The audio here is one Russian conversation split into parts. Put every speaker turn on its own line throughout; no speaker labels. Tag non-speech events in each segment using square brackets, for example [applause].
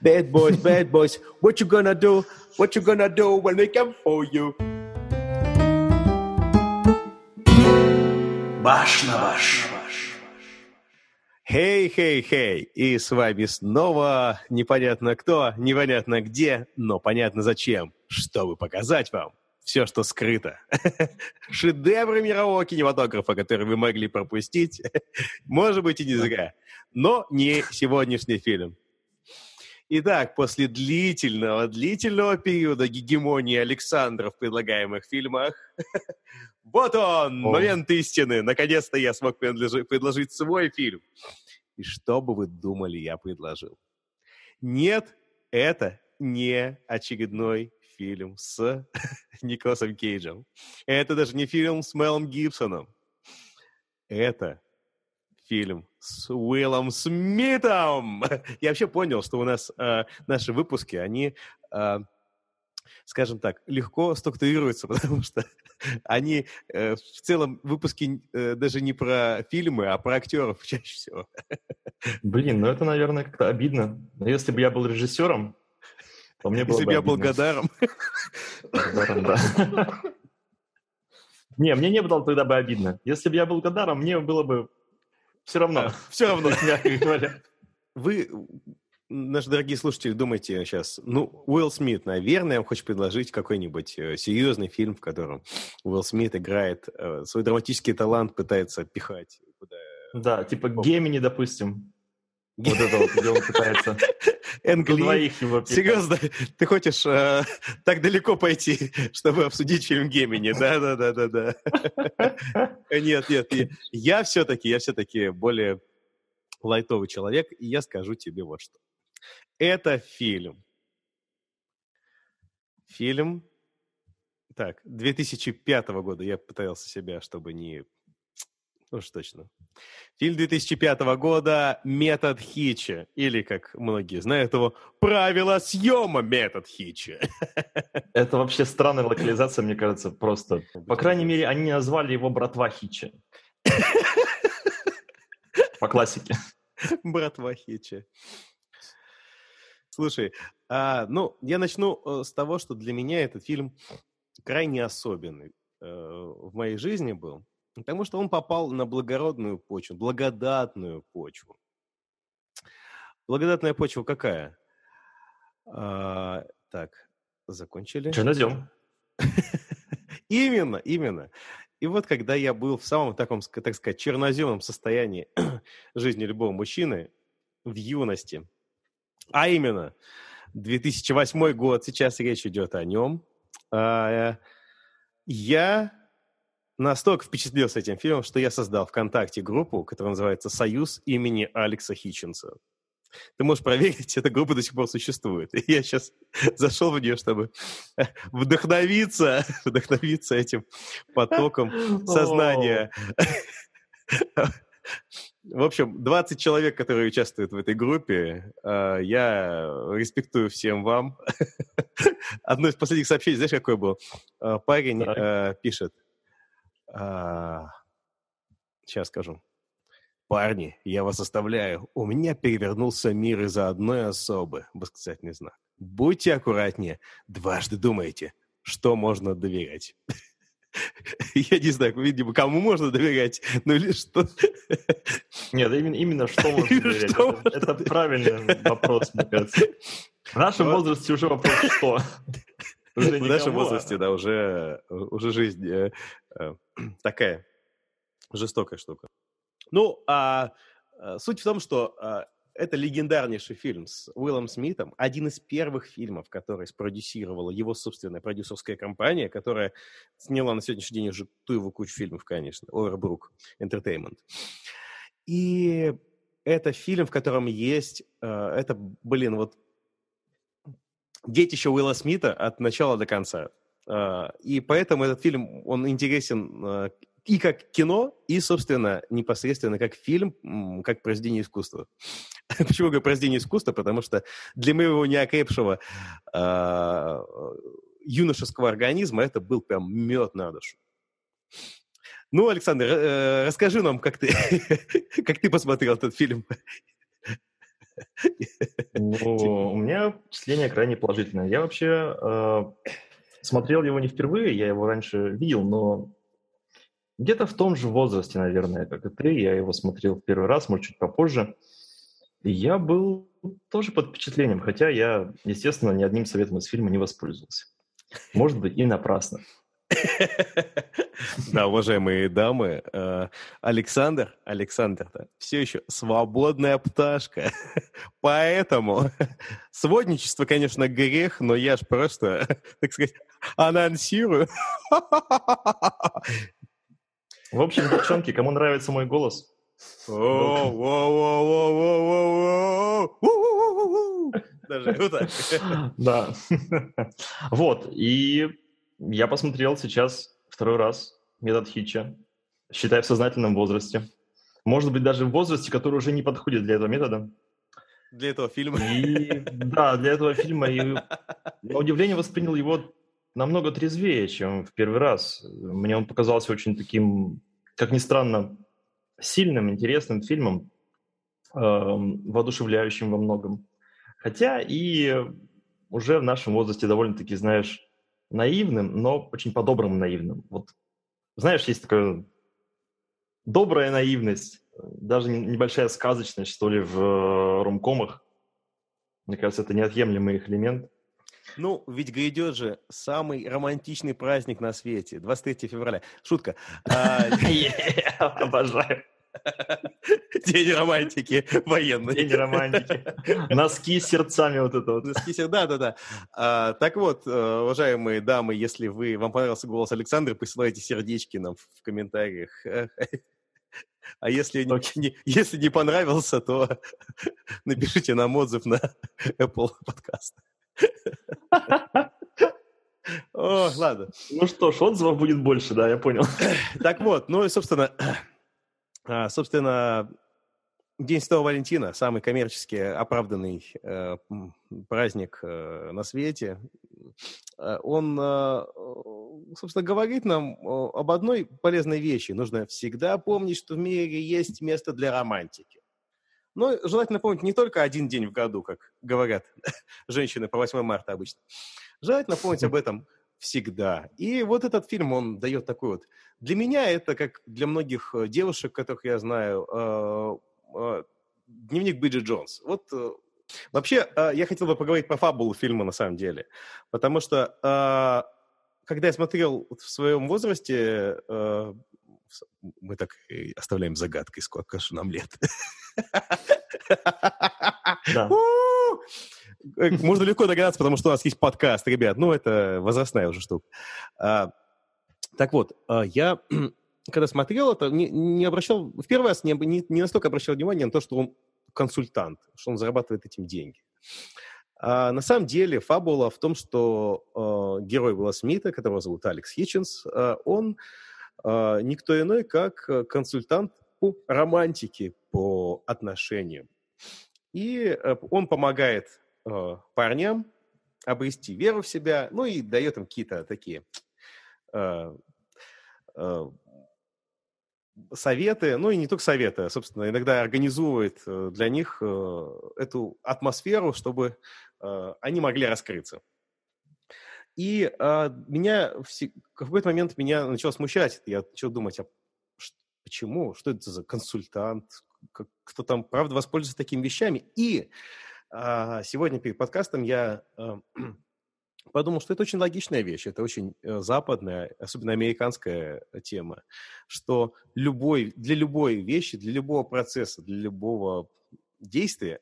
Bad boys, bad boys, what you gonna do? What you gonna do when they come for you?
Баш на баш.
Хей, хей, хей! И с вами снова непонятно кто, непонятно где, но понятно зачем, чтобы показать вам все, что скрыто. [laughs] Шедевры мирового кинематографа, которые вы могли пропустить, [laughs] может быть и не зря, но не сегодняшний фильм. Итак, после длительного, длительного периода гегемонии Александра в предлагаемых фильмах, [laughs] вот он,
О.
момент истины. Наконец-то я смог предложи- предложить свой фильм. И что бы вы думали, я предложил? Нет, это не очередной фильм с [laughs] Николасом Кейджем. Это даже не фильм с Мелом Гибсоном. Это фильм с Уиллом Смитом. [laughs] Я вообще понял, что у нас э, наши выпуски, они, э, скажем так, легко структурируются, [laughs] потому что они э, в целом выпуски э, даже не про фильмы, а про актеров чаще всего. [laughs]
Блин, ну это, наверное, как-то обидно. Но если бы я был режиссером, то мне было
Если
бы
я был. Гадаром.
Гадаром, да. Не, мне не было тогда бы обидно. Если бы я был Гадаром, мне было бы все равно,
Все равно. [laughs]
мягко говоря.
Вы, наши дорогие слушатели, думаете сейчас, ну, Уилл Смит, наверное, хочет предложить какой-нибудь э, серьезный фильм, в котором Уилл Смит играет, э, свой драматический талант пытается пихать. Куда...
Да, типа Гемини, допустим. Вот это вот, где он пытается [laughs] двоих его.
Серьезно, ты хочешь э, так далеко пойти, чтобы обсудить фильм Гемини? Да, да, да, да, да. [laughs] Нет, нет, нет. я все-таки, я все-таки более лайтовый человек, и я скажу тебе вот что. Это фильм. Фильм, так, 2005 года. Я пытался себя, чтобы не... Уж точно. Фильм 2005 года «Метод Хитча», или, как многие знают его, «Правила съема метод Хитча». [laughs]
Это вообще странная локализация, мне кажется, просто. По крайней мере, они назвали его «Братва Хича». [laughs] По классике.
Братва Хитча. Слушай, а, ну, я начну э, с того, что для меня этот фильм крайне особенный э, в моей жизни был, потому что он попал на благородную почву, благодатную почву. Благодатная почва какая? А, так, закончили?
Чернозем. [laughs]
Именно, именно. И вот когда я был в самом таком, так сказать, черноземном состоянии [clears throat] жизни любого мужчины в юности, а именно 2008 год, сейчас речь идет о нем, а, я настолько впечатлился этим фильмом, что я создал ВКонтакте группу, которая называется «Союз имени Алекса Хитченса». Ты можешь проверить, [laughs] эта группа до сих пор существует. И я сейчас [laughs] зашел в нее, чтобы [laughs] вдохновиться, вдохновиться этим потоком сознания. В общем, 20 человек, которые участвуют в этой группе, э, я респектую всем вам. Одно из последних сообщений, знаешь, какое было? Э, Парень
Так.
Пишет, сейчас скажу. Парни, я вас оставляю. У меня перевернулся мир из-за одной особы. Восклицательный знак. Будьте аккуратнее. Дважды думайте, что можно доверять. [laughs] Я не знаю, видимо, кому можно доверять, ну или что.
Нет, именно, именно что можно доверять.
что
Это,
можно
это правильный вопрос, мне кажется. В нашем
Вот.
возрасте уже вопрос что? [laughs] Уже
В нашем
а-
возрасте, да, уже, уже жизнь э, [clears throat] такая жестокая штука. Ну, а э, суть в том, что э, это легендарнейший фильм с Уиллом Смитом, один из первых фильмов, который спродюсировала его собственная продюсерская компания, которая сняла на сегодняшний день уже ту его кучу фильмов, конечно, Overbrook Entertainment. И это фильм, в котором есть, э, это, блин, вот детище Уилла Смита от начала до конца. А, И поэтому этот фильм, он интересен а, и как кино, и, собственно, непосредственно как фильм, как произведение искусства. [laughs] Почему говорю произведение искусства? Потому что для моего неокрепшего а, юношеского организма это был прям мед на душу. Ну, Александр, э, расскажи нам, как ты, [laughs] как ты посмотрел этот фильм.
Ну, у меня впечатление крайне положительное. Я вообще э, смотрел его не впервые, я его раньше видел, но где-то в том же возрасте, наверное, как и ты. Я его смотрел в первый раз, может, чуть попозже. И я был тоже под впечатлением, хотя я, естественно, ни одним советом из фильма не воспользовался. Может быть, и напрасно. [laughs]
Да, уважаемые дамы, э, Александр, Александр, все еще свободная пташка. [laughs] Поэтому [laughs] сводничество, конечно, грех, но я ж просто, так сказать, анонсирую.
В общем, девчонки, кому нравится мой голос, даже вот так. Да. Вот, и я посмотрел сейчас второй раз метод Хитча, считай, в сознательном возрасте. Может быть, даже в возрасте, который уже не подходит для этого метода.
Для этого фильма.
И, да, для этого фильма. И на удивление воспринял его намного трезвее, чем в первый раз. Мне он показался очень таким, как ни странно, сильным, интересным фильмом, э, воодушевляющим во многом. Хотя и уже в нашем возрасте довольно-таки, знаешь, наивным, но очень по-доброму наивным. Вот, знаешь, есть такая добрая наивность, даже небольшая сказочность, что ли, в ромкомах. Мне кажется, это неотъемлемый их элемент.
Ну, ведь грядет же самый романтичный праздник на свете, 23 февраля. Шутка. А, [laughs]
Обожаю. [laughs]
День романтики военный.
День романтики. [laughs] Носки с сердцами вот это вот.
Носки сердца, да, да, да. А, так вот, э, уважаемые дамы, если вы, вам понравился голос Александра, присылайте сердечки нам в комментариях. [laughs] А если не, если не понравился, то напишите нам отзыв на Apple Podcast. О, ладно.
Ну что ж, отзывов будет больше, да, я понял.
Так вот, ну и, собственно, собственно, День Святого Валентина, самый коммерчески оправданный э, праздник э, на свете, э, он, э, собственно, говорит нам об одной полезной вещи. Нужно всегда помнить, что в мире есть место для романтики. Но желательно помнить не только один день в году, как говорят [laughs] женщины по 8 марта обычно. Желательно помнить об [laughs] этом всегда. И вот этот фильм, он дает такой вот... Для меня это, как для многих э, девушек, которых я знаю, э, э, дневник Биджи Джонс. Вот вообще я хотел бы поговорить по фабулу фильма на самом деле. Потому что когда я смотрел в своем возрасте, мы так оставляем загадкой, сколько же нам лет. Да. Э, можно легко догадаться, потому что у нас есть подкаст, ребят. Ну, это возрастная уже штука. А, так вот, а, я [clears throat] когда смотрел это, не, не обращал, в первый раз не, не, не настолько обращал внимание на то, что он консультант, что он зарабатывает этим деньги. А на самом деле фабула в том, что э, герой Уилла Смита, которого зовут Алекс Хитчинс, э, он э, никто иной, как консультант по романтике, по отношениям. И э, он помогает э, парням обрести веру в себя, ну и дает им какие-то такие э, э, советы, ну и не только советы, а, собственно, иногда организует э, для них э, эту атмосферу, чтобы э, они могли раскрыться. И э, меня в какой-то момент меня начало смущать. Я начал думать, а почему? Что это за консультант? Кто там, правда, воспользуется такими вещами? И а сегодня перед подкастом я а, [clears throat] подумал, что это очень логичная вещь, это очень э, западная, особенно американская тема, что любой, для любой вещи, для любого процесса, для любого действия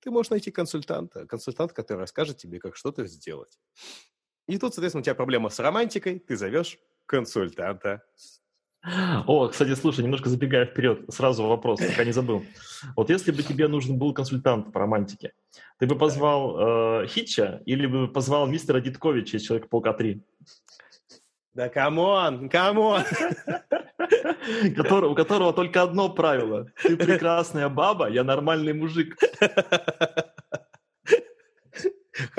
ты можешь найти консультанта, консультант, который расскажет тебе, как что-то сделать. И тут, соответственно, у тебя проблема с романтикой, ты зовешь консультанта.
О, кстати, слушай, немножко забегая вперед, сразу вопрос, пока не забыл. Вот если бы тебе нужен был консультант по романтике, ты бы позвал э, Хитча или бы позвал мистера Дитковича из Человека-паука 3?
Да come on, [laughs] come on!
у которого только одно правило. Ты прекрасная баба, я нормальный мужик. [laughs]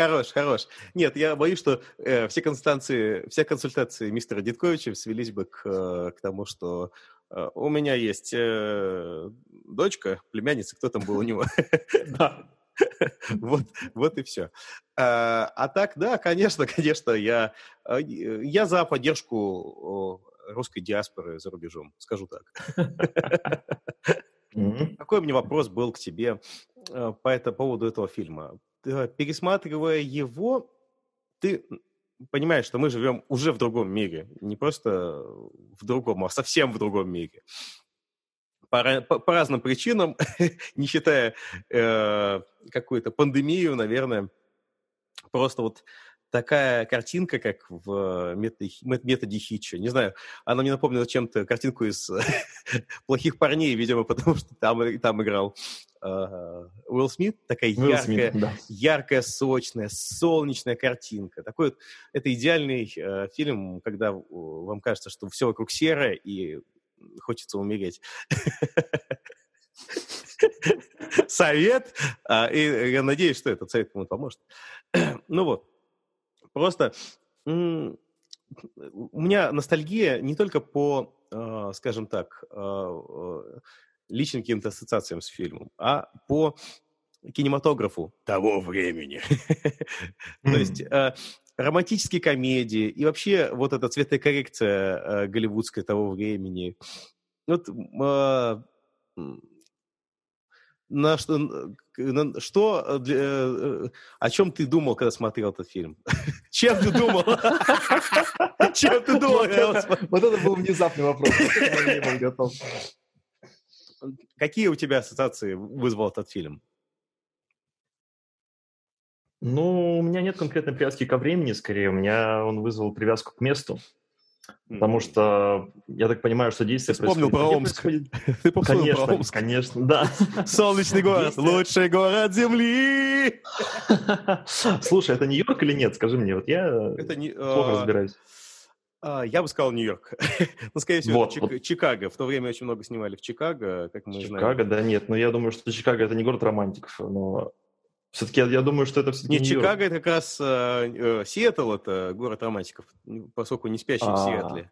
Хорош, хорош. Нет, я боюсь, что э, все консультации, все консультации мистера Дитковича свелись бы к, э, к тому, что э, у меня есть э, дочка, племянница, кто там был у него. [laughs] Да. [laughs] Вот, вот и все. А, а так, да, конечно, [laughs] конечно, я, а, я за поддержку русской диаспоры за рубежом, скажу так. Какой у меня вопрос был к тебе э, по, это, поводу этого фильма? Пересматривая его, ты понимаешь, что мы живем уже в другом мире. Не просто в другом, а совсем в другом мире. По, по, по разным причинам, [laughs] не считая э, какую-то пандемию, наверное, просто вот такая картинка, как в методе, методе Хитча. Не знаю, она мне напомнила чем-то картинку из [laughs] «Плохих парней», видимо, [laughs] потому что там, там играл uh, Уилл Смит. Такая Уилл яркая, Смит, да. яркая, сочная, солнечная картинка. Такой вот, это идеальный uh, фильм, когда вам кажется, что все вокруг серое и хочется умереть. [laughs] Совет, а, и я надеюсь, что этот совет кому-то поможет. [clears throat] Ну вот, Просто у меня ностальгия не только по, а, скажем так, а, личным каким-то ассоциациям с фильмом, а по кинематографу того времени. [laughs] То есть романтические комедии и вообще вот эта цветокоррекция голливудская того времени. Вот на что, на, что для, э, о чем ты думал, когда смотрел этот фильм? [laughs] Чем ты думал? [laughs] Чем ты думал?
Вот это был внезапный вопрос.
Какие у тебя ассоциации вызвал этот фильм?
Ну, у меня нет конкретной привязки ко времени, скорее. У меня он вызвал привязку к месту. Потому что я так понимаю, что действие
вспомнил про Омск. [laughs]
Ты конечно, про Омск. Конечно, да. [laughs]
Солнечный город, лучший город Земли. [laughs]
Слушай, это Нью-Йорк или нет? Скажи мне, вот я не, плохо а, разбираюсь.
А, я бы сказал Нью-Йорк. ну, скорее всего, вот, Чик- вот. Чикаго. В то время очень много снимали в Чикаго, как мы
Чикаго,
знаем.
Чикаго, да, нет. Но я думаю, что Чикаго – это не город романтиков, но все-таки я думаю, что это все-таки
Не, Чикаго это как раз э, э, Сиэтл, это город романтиков, поскольку не спящий в Сиэтле.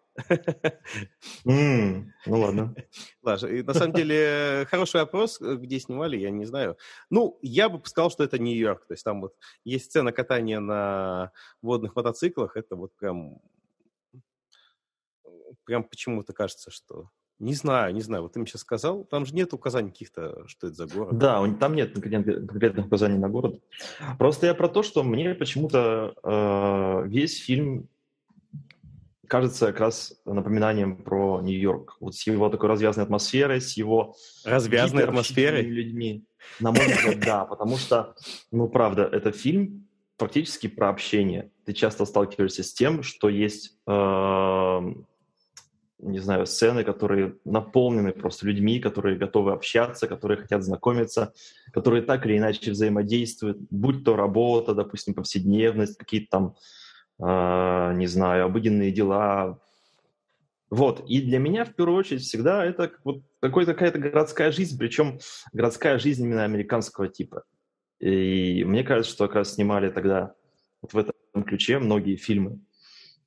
Ну ладно. [laughs]
Ладно, на самом деле хороший вопрос, э, где снимали, я не знаю. Ну, я бы сказал, что это Нью-Йорк, то есть там вот есть сцена катания на водных мотоциклах, это вот прям прям почему-то кажется, что не знаю, не знаю. Вот ты мне сейчас сказал, там же нет указаний каких-то, что это за город.
Да, там нет конкретных указаний на город. Просто я про то, что мне почему-то э, весь фильм кажется как раз напоминанием про Нью-Йорк. Вот с его такой развязанной атмосферой, с его...
Развязанной атмосферой?
людьми. На мой взгляд, да, потому что, ну, правда, это фильм практически про общение. Ты часто сталкиваешься с тем, что есть э, не знаю, сцены, которые наполнены просто людьми, которые готовы общаться, которые хотят знакомиться, которые так или иначе взаимодействуют, будь то работа, допустим, повседневность, какие-то там, э, не знаю, обыденные дела. Вот. И для меня, в первую очередь, всегда это вот какая-то городская жизнь, причем городская жизнь именно американского типа. И мне кажется, что как раз снимали тогда вот в этом ключе многие фильмы.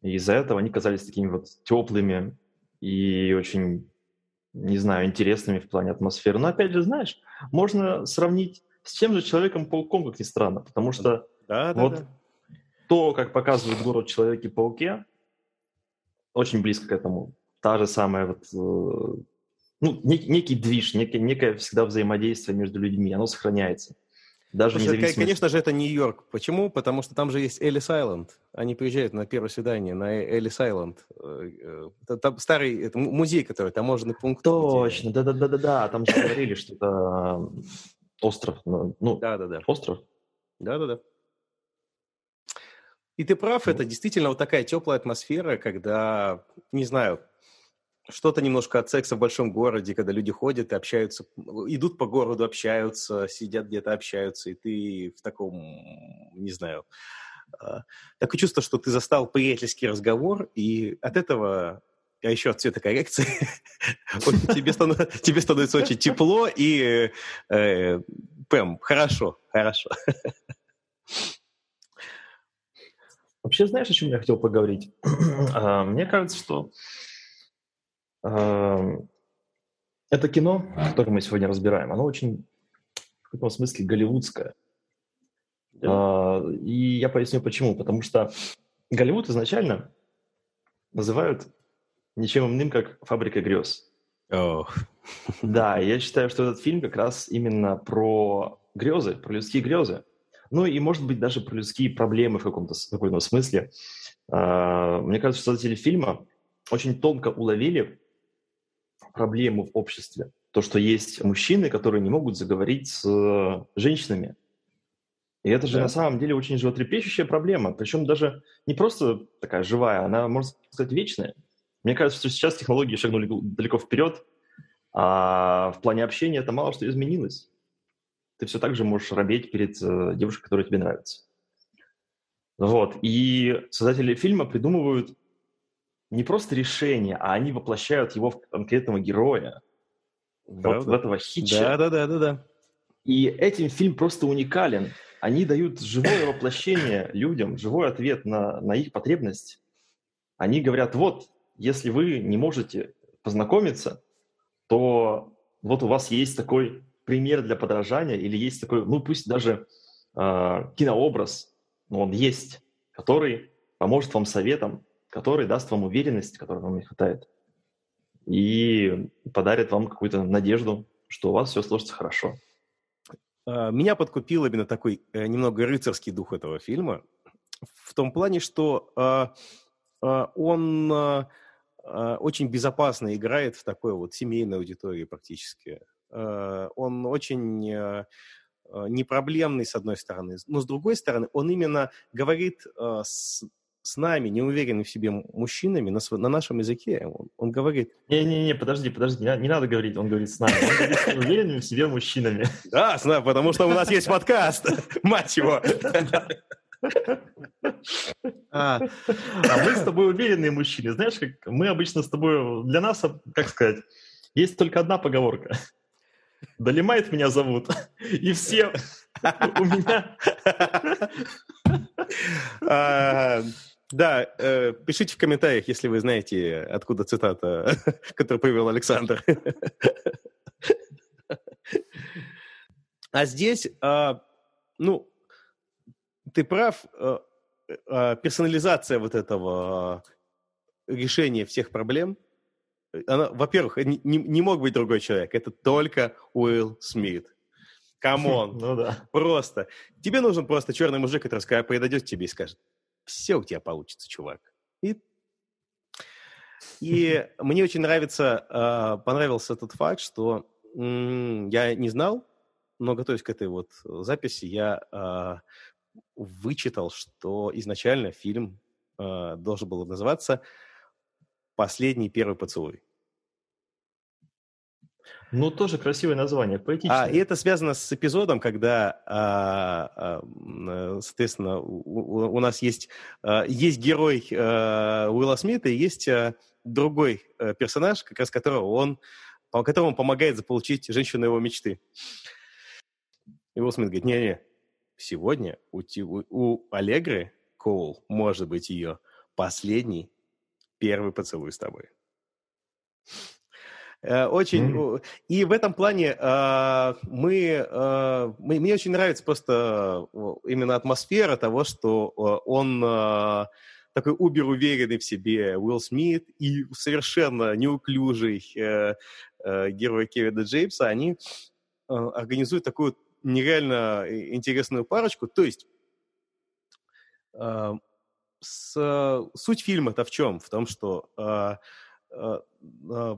И из-за этого они казались такими вот теплыми, и очень, не знаю, интересными в плане атмосферы. Но опять же, знаешь, можно сравнить с тем же Человеком-пауком, как ни странно, потому что да, вот да. то, как показывает город Человеке-пауке, очень близко к этому. Та же самая вот, э, ну, нек, некий движ, некое, некое всегда взаимодействие между людьми, оно сохраняется.
Даже Слушай, независимость... Конечно же, это Нью-Йорк. Почему? Потому что там же есть Элис Айленд. Они приезжают на первое свидание на Элис Айленд. Э, э, там старый это музей, который таможенный пункт.
Точно, да-да-да-да-да. Там же говорили, что это остров. Ну, да-да-да. Остров?
Да-да-да. И ты прав, это действительно вот такая теплая атмосфера, когда, не знаю, что-то немножко от секса в большом городе, когда люди ходят и общаются, идут по городу, общаются, сидят где-то, общаются, и ты в таком, не знаю, а, такое чувство, что ты застал приятельский разговор, и от этого, а еще от цветокоррекции, [laughs] тебе, [laughs] тебе становится очень тепло и э, прям хорошо, хорошо.
Вообще, знаешь, о чем я хотел поговорить? [clears throat] А, мне кажется, что Это кино, которое мы сегодня разбираем, оно очень в каком смысле голливудское. А, и я поясню почему. Потому что Голливуд изначально называют ничем иным, как «Фабрика грез». Oh. Да, я считаю, что этот фильм как раз именно про грезы, про людские грезы. Ну и, может быть, даже про людские проблемы в каком-то каком смысле. А, мне кажется, что создатели фильма очень тонко уловили проблему в обществе. То, что есть мужчины, которые не могут заговорить с э, женщинами. И это же да. на самом деле очень животрепещущая проблема. Причем даже не просто такая живая, она, можно сказать, вечная. Мне кажется, что сейчас технологии шагнули далеко вперед, а в плане общения это мало что изменилось. Ты все так же можешь робеть перед э, девушкой, которая тебе нравится. Вот. И создатели фильма придумывают не просто решение, а они воплощают его в конкретного героя. Вот в этого хитча.
Да, да, да, да, да.
И этим фильм просто уникален. Они дают живое воплощение людям, живой ответ на, на их потребность. Они говорят, вот, если вы не можете познакомиться, то вот у вас есть такой пример для подражания или есть такой, ну пусть даже э, кинообраз, но он есть, который поможет вам советом, который даст вам уверенность, которой вам не хватает, и подарит вам какую-то надежду, что у вас все сложится хорошо.
А, меня подкупил именно такой э, немного рыцарский дух этого фильма, в том плане, что а, а, он очень безопасно играет в такой вот семейной аудитории практически. Он очень непроблемный, с одной стороны, но с другой стороны, он именно говорит с с нами, неуверенными в себе мужчинами на, на нашем языке. Он, он говорит...
Не-не-не, подожди, подожди, не, не надо говорить, он говорит с нами. Он говорит с неуверенными в себе мужчинами.
Да, с нами, потому что у нас есть подкаст, [laughs] мать его.
А, а мы с тобой уверенные мужчины. Знаешь, как мы обычно с тобой... Для нас, как сказать, есть только одна поговорка. Долимайт меня зовут. И все у меня...
А, да, э, пишите в комментариях, если вы знаете, откуда цитата, [laughs] которую привел Александр. А здесь, э, ну, ты прав, э, э, персонализация вот этого решения всех проблем, она, во-первых, не, не мог быть другой человек, это только Уилл Смит. Come on. [laughs]
Ну да.
Просто. Тебе нужен просто черный мужик, который подойдет к тебе и скажет, все у тебя получится, чувак. И, [laughs] и мне очень нравится, э, понравился тот факт, что я не знал, но готовясь к этой вот записи, я э, вычитал, что изначально фильм э, должен был называться «Последний первый поцелуй».
Ну, тоже красивое название, поэтичное.
А, и это связано с эпизодом, когда, а, а, э, соответственно, у, у нас есть, а, есть герой а, Уилла Смита и есть а, другой а, персонаж, как раз которого он, по которому помогает заполучить женщину его мечты. И Уилл Смит говорит, не-не, сегодня у, у, у Аллегры Коул может быть ее последний первый поцелуй с тобой. Э, очень... Mm-hmm. И в этом плане э, мы, э, мы... Мне очень нравится просто именно атмосфера того, что он такой убер уверенный в себе Уилл Смит и совершенно неуклюжий э, э, герой Кевина Джеймса, они э, организуют такую нереально интересную парочку. То есть э, с, суть фильма-то в чем? В том, что э, э,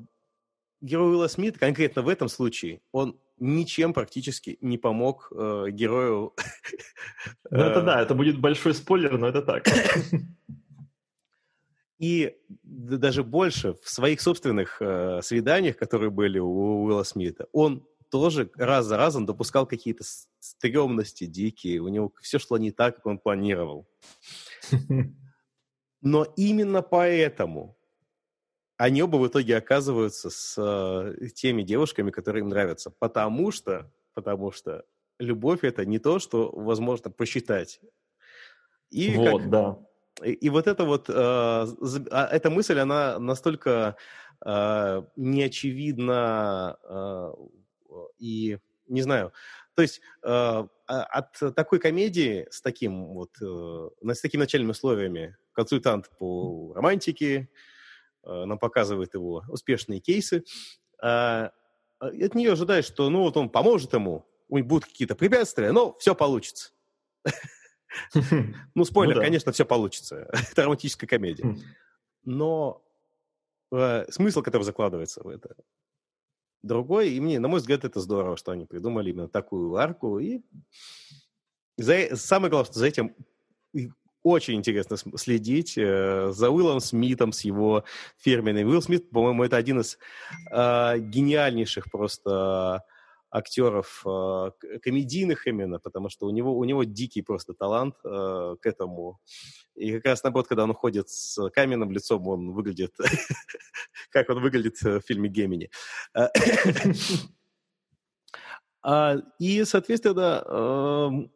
герой Уилла Смита, конкретно в этом случае, он ничем практически не помог э, герою. [laughs]
Ну, это да, это будет большой спойлер, но это так.
И даже больше, в своих собственных э, свиданиях, которые были у Уилла Смита, он тоже раз за разом допускал какие-то стрёмности дикие. У него все шло не так, как он планировал. [laughs] Но именно поэтому они оба в итоге оказываются с э, теми девушками, которые им нравятся. Потому что, потому что любовь это не то, что возможно посчитать.
И вот, как, да.
И, и вот это вот, э, а, эта мысль, она настолько э, неочевидно э, и, не знаю, то есть э, от такой комедии с таким вот, э, с такими начальными условиями консультант по романтике, э, нам показывает его успешные кейсы, э, от нее ожидаешь, что ну вот он поможет ему, у них будут какие-то препятствия, но все получится. [laughs] Ну, спойлер, ну конечно, все получится. [laughs] Это романтическая комедия. Хм. Но смысл, который закладывается в это, другой. И мне, на мой взгляд, это здорово, что они придумали именно такую арку. И за, самое главное, что за этим очень интересно следить э, за Уиллом Смитом с его фирменным. Уилл Смит, по-моему, это один из э, гениальнейших просто актеров э, комедийных именно, потому что у него, у него дикий просто талант э, к этому. И как раз наоборот, когда он уходит с каменным лицом, он выглядит, [laughs] как он выглядит в фильме «Гемини». Э, [laughs] а, и, соответственно,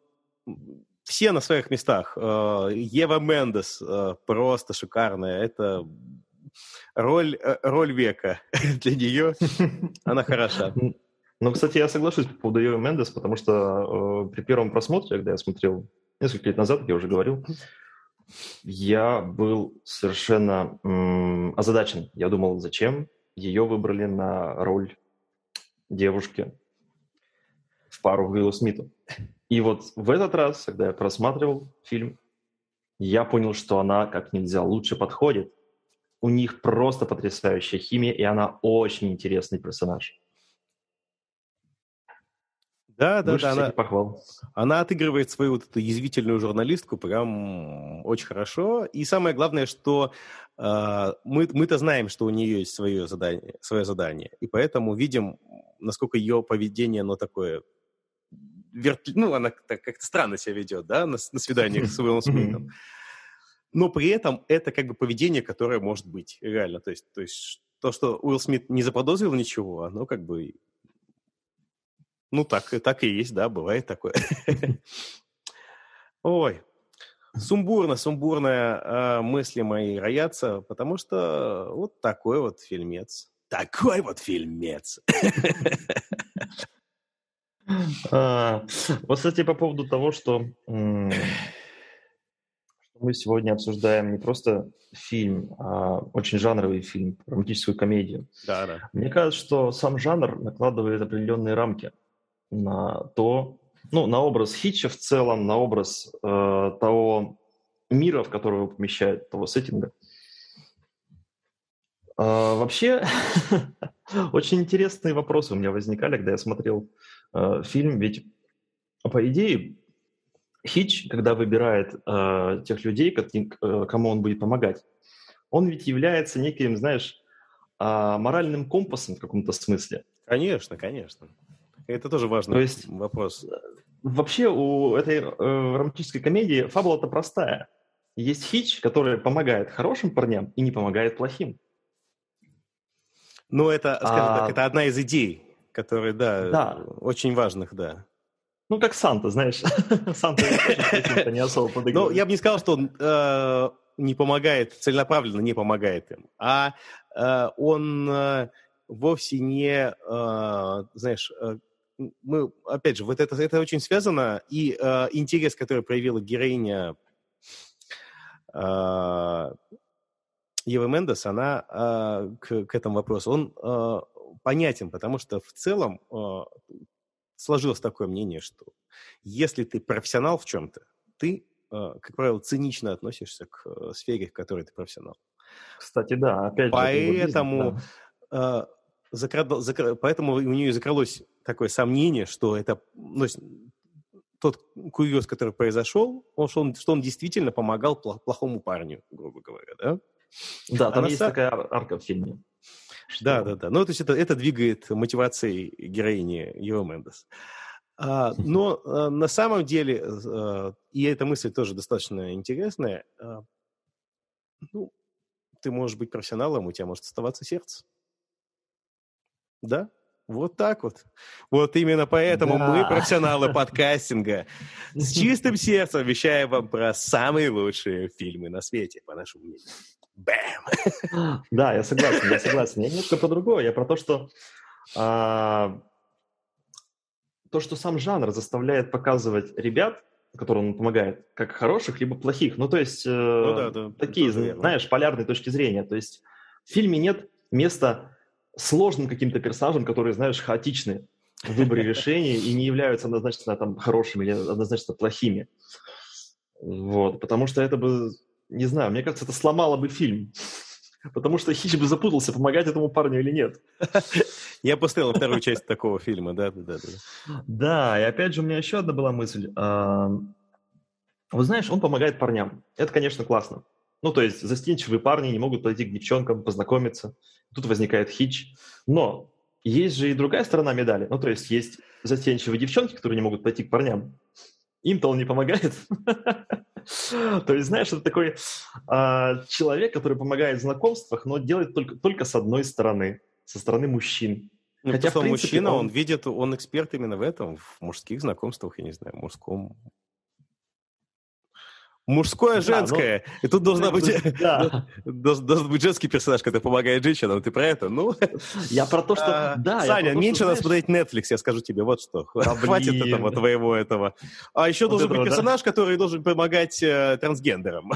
все на своих местах. Э, Ева Мендес э, просто шикарная. Это роль, роль века [laughs] для нее. Она хороша.
Ну, кстати, я соглашусь по поводу Евы Мендес, потому что э, при первом просмотре, когда я смотрел несколько лет назад, я уже говорил, я был совершенно м- озадачен. Я думал, зачем ее выбрали на роль девушки в пару Уиллу Смиту. И вот в этот раз, когда я просматривал фильм, я понял, что она как нельзя лучше подходит. У них просто потрясающая химия, и она очень интересный персонаж.
Да, да, да. Она, похвал. она отыгрывает свою вот эту язвительную журналистку прям очень хорошо. И самое главное, что э, мы, мы-то знаем, что у нее есть свое задание, свое задание. И поэтому видим, насколько ее поведение, оно такое... Верт... Ну, она как-то странно себя ведет, да, на, на свиданиях с Уиллом Смитом. Но при этом это как бы поведение, которое может быть реально. То есть, то есть то, что Уилл Смит не заподозрил ничего, оно как бы ну, так, так и есть, да, бывает такое. [laughs] Ой, сумбурно, сумбурные э, мысли мои роятся, потому что вот такой вот фильмец. Такой вот фильмец. [laughs]
А, вот, кстати, по поводу того, что мы сегодня обсуждаем не просто фильм, а очень жанровый фильм, романтическую комедию.
Да, да.
Мне кажется, что сам жанр накладывает определенные рамки на то, ну, на образ Хитча в целом, на образ э, того мира, в который его помещает, того сеттинга. Э, вообще, [laughs] очень интересные вопросы у меня возникали, когда я смотрел э, фильм, ведь, по идее, Хитч, когда выбирает э, тех людей, э, кому он будет помогать, он ведь является неким, знаешь, э, моральным компасом в каком-то смысле.
Конечно, конечно. Это тоже важный То есть, вопрос. Э,
вообще у этой э, романтической комедии фабула-то простая. Есть хич, который помогает хорошим парням и не помогает плохим.
Ну, это, скажем а... так, это одна из идей, которые, да, да, очень важных, да.
Ну, как Санта, знаешь. [laughs] Санта не особо подыгрывает.
Ну, я бы не сказал, что он э, не помогает, целенаправленно не помогает им, а э, он э, вовсе не, знаешь, мы, опять же, вот это, это очень связано, и интерес, который проявила героиня Евы Мендес, она к, к этому вопросу, он понятен, потому что в целом э, сложилось такое мнение, что если ты профессионал в чем-то, ты, э, как правило, цинично относишься к э, сфере, в которой ты профессионал.
Кстати, да, опять
Поэтому... Жизнь, да. э, закрад... закра... поэтому у нее закралось такое сомнение, что это, ну, тот курьез, который произошел, он, что, он, что он действительно помогал плохому парню, грубо говоря, да?
Да, там а есть на... такая арка в фильме.
Что... Да, да, да. Ну, то есть это, это двигает мотивацией героини Ева Мендес. А, но а, на самом деле, а, и эта мысль тоже достаточно интересная, а, ну, ты можешь быть профессионалом, у тебя может оставаться сердце. Да, Вот так вот. Вот именно поэтому да. мы, профессионалы подкастинга, с [laughs] чистым сердцем вещаем вам про самые лучшие фильмы на свете, по нашему мнению.
Бэм! [laughs] Да, я согласен, я согласен. Я немножко про другое. Я про то, что а, то, что сам жанр заставляет показывать ребят, которым он помогает, как хороших, либо плохих. Ну, то есть э, ну, да, да, такие, знаешь, полярные точки зрения. То есть в фильме нет места сложным каким-то персонажам, которые, знаешь, хаотичны в выборе [laughs] решений и не являются однозначно там хорошими или однозначно плохими. Вот, потому что это бы, не знаю, мне кажется, это сломало бы фильм. Потому что Хич бы запутался, помогать этому парню или нет.
Я поставил вторую часть такого фильма, да, да,
да. Да, и опять же у меня еще одна была мысль. А, вы знаешь, он помогает парням. Это, конечно, классно. Ну, то есть застенчивые парни не могут подойти к девчонкам, познакомиться. Тут возникает хич. Но есть же и другая сторона медали. Ну, то есть есть застенчивые девчонки, которые не могут пойти к парням. Им-то он не помогает. [laughs] [laughs] То есть, знаешь, это такой а, человек, который помогает в знакомствах, но делает только, только с одной стороны, со стороны мужчин.
Ну, Хотя, в принципе, мужчина, он... он видит, он эксперт именно в этом, в мужских знакомствах, я не знаю, мужском Мужское, женское. Да, ну, и тут должна быть, [laughs] да. должен, должен быть женский персонаж, который помогает женщинам. Ты про это? Ну, [laughs]
я про то, что... А,
да, Саня, то, меньше надо смотреть Netflix, я скажу тебе. Вот что. [laughs] Да, Хватит блин. этого твоего этого. А еще вот должен этого, быть персонаж, да? который должен помогать э, трансгендерам.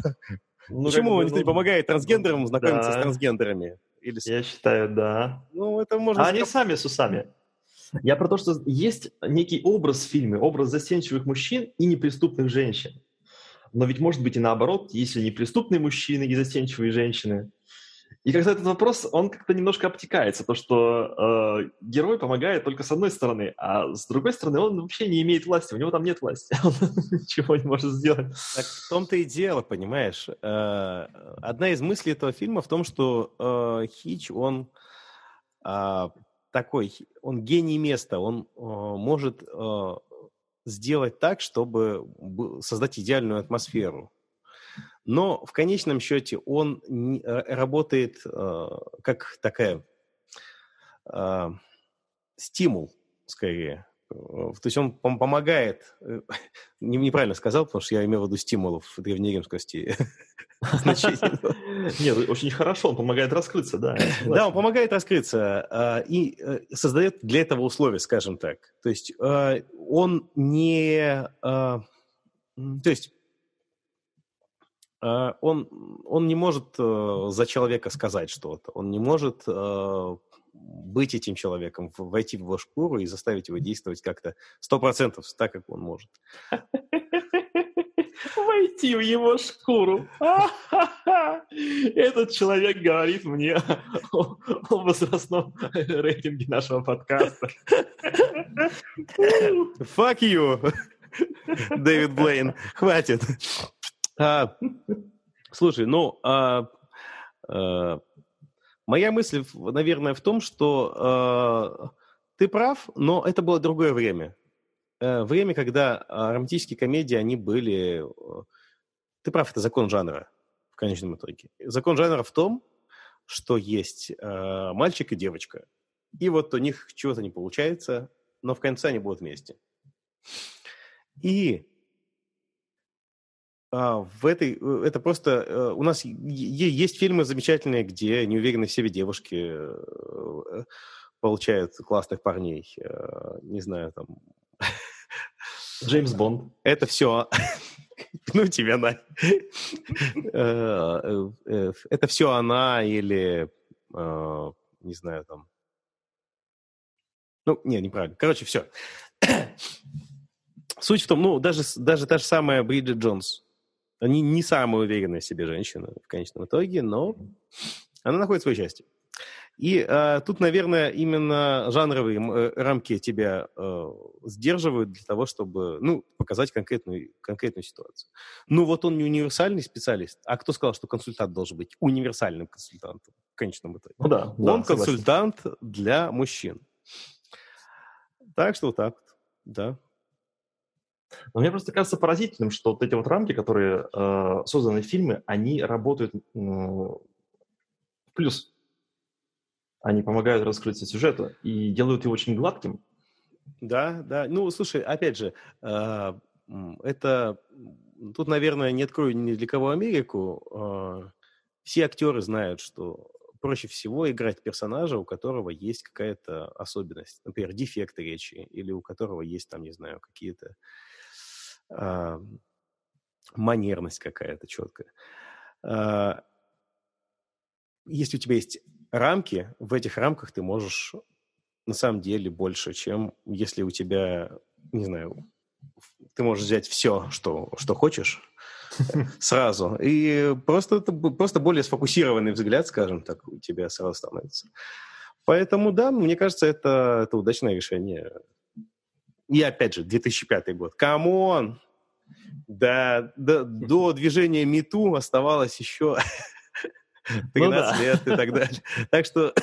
Ну, Почему он ну, не помогает трансгендерам знакомиться да. с трансгендерами?
Или... Я считаю, да. Ну, это можно... А они сами с усами. Я про то, что есть некий образ в фильме, образ застенчивых мужчин и неприступных женщин. Но ведь может быть и наоборот, если не преступные мужчины и застенчивые женщины. И когда этот вопрос, он как-то немножко обтекается, то, что э, герой помогает только с одной стороны, а с другой стороны он вообще не имеет власти, у него там нет власти, [laughs] он ничего не может сделать.
Так в том-то и дело, понимаешь. Э, одна из мыслей этого фильма в том, что э, Хич, он э, такой, он гений места, он э, может э, сделать так, чтобы создать идеальную атмосферу. Но в конечном счете он э, работает э, как такая э, стимул, скорее. То есть он помогает, [laughs] неправильно сказал, потому что я имел в виду стимулов древнеримскости [laughs]
Нет, очень хорошо, он помогает раскрыться, да.
Да, он помогает раскрыться а, и э, создает для этого условия, скажем так. То есть он не... То есть он, он не может э, за человека сказать что-то, он не может быть этим человеком, войти в его шкуру и заставить его действовать как-то сто процентов так, как он может.
войти в его шкуру. Этот человек говорит мне о, о возрастном рейтинге нашего подкаста.
Fuck you, Дэвид Блейн. Хватит. А, слушай, ну, а, а, моя мысль, наверное, в том, что а, ты прав, но это было другое время. Э, время, когда а, романтические комедии, они были... Ты прав, это закон жанра в конечном итоге. Закон жанра в том, что есть э, мальчик и девочка. И вот у них чего-то не получается, но в конце они будут вместе. И в этой... Э, это просто... Э, у нас есть фильмы замечательные, где неуверенные в себе девушки получают классных парней. Не знаю, там...
Джеймс Бонд.
Это все. Ну, тебя на. Э, э, это все она или, э, не знаю, там. Ну, не, неправильно. Короче, все. Суть в том, ну, даже, даже та же самая Бриджит Джонс. Они не самая уверенная в себе женщина в конечном итоге, но она находит свое счастье. И э, тут, наверное, именно жанровые э, рамки тебя э, сдерживают для того, чтобы ну, показать конкретную, конкретную ситуацию. Ну вот он не универсальный специалист. А кто сказал, что консультант должен быть универсальным консультантом в конечном итоге? Ну да. Он да, консультант согласен. для мужчин. Так что вот так вот, да.
Но мне просто кажется поразительным, что вот эти вот рамки, которые э, созданы в фильме, они работают э, плюс они помогают раскрыться сюжету и делают его очень гладким.
Да, да. Ну, слушай, опять же, э, это тут, наверное, не открою ни для кого Америку. Э, все актеры знают, что проще всего играть персонажа, у которого есть какая-то особенность, например, дефекты речи, или у которого есть там, не знаю, какие-то э, манерность какая-то четкая. Э, если у тебя есть рамки, в этих рамках ты можешь на самом деле больше, чем если у тебя, не знаю, ты можешь взять все, что, что хочешь, [laughs] сразу. И просто, просто более сфокусированный взгляд, скажем так, у тебя сразу становится. Поэтому, да, мне кажется, это, это удачное решение. И опять же, 2005 год. Come on! Да, да, до движения MeToo оставалось еще 13 [laughs] ну, да. лет и так далее. Так что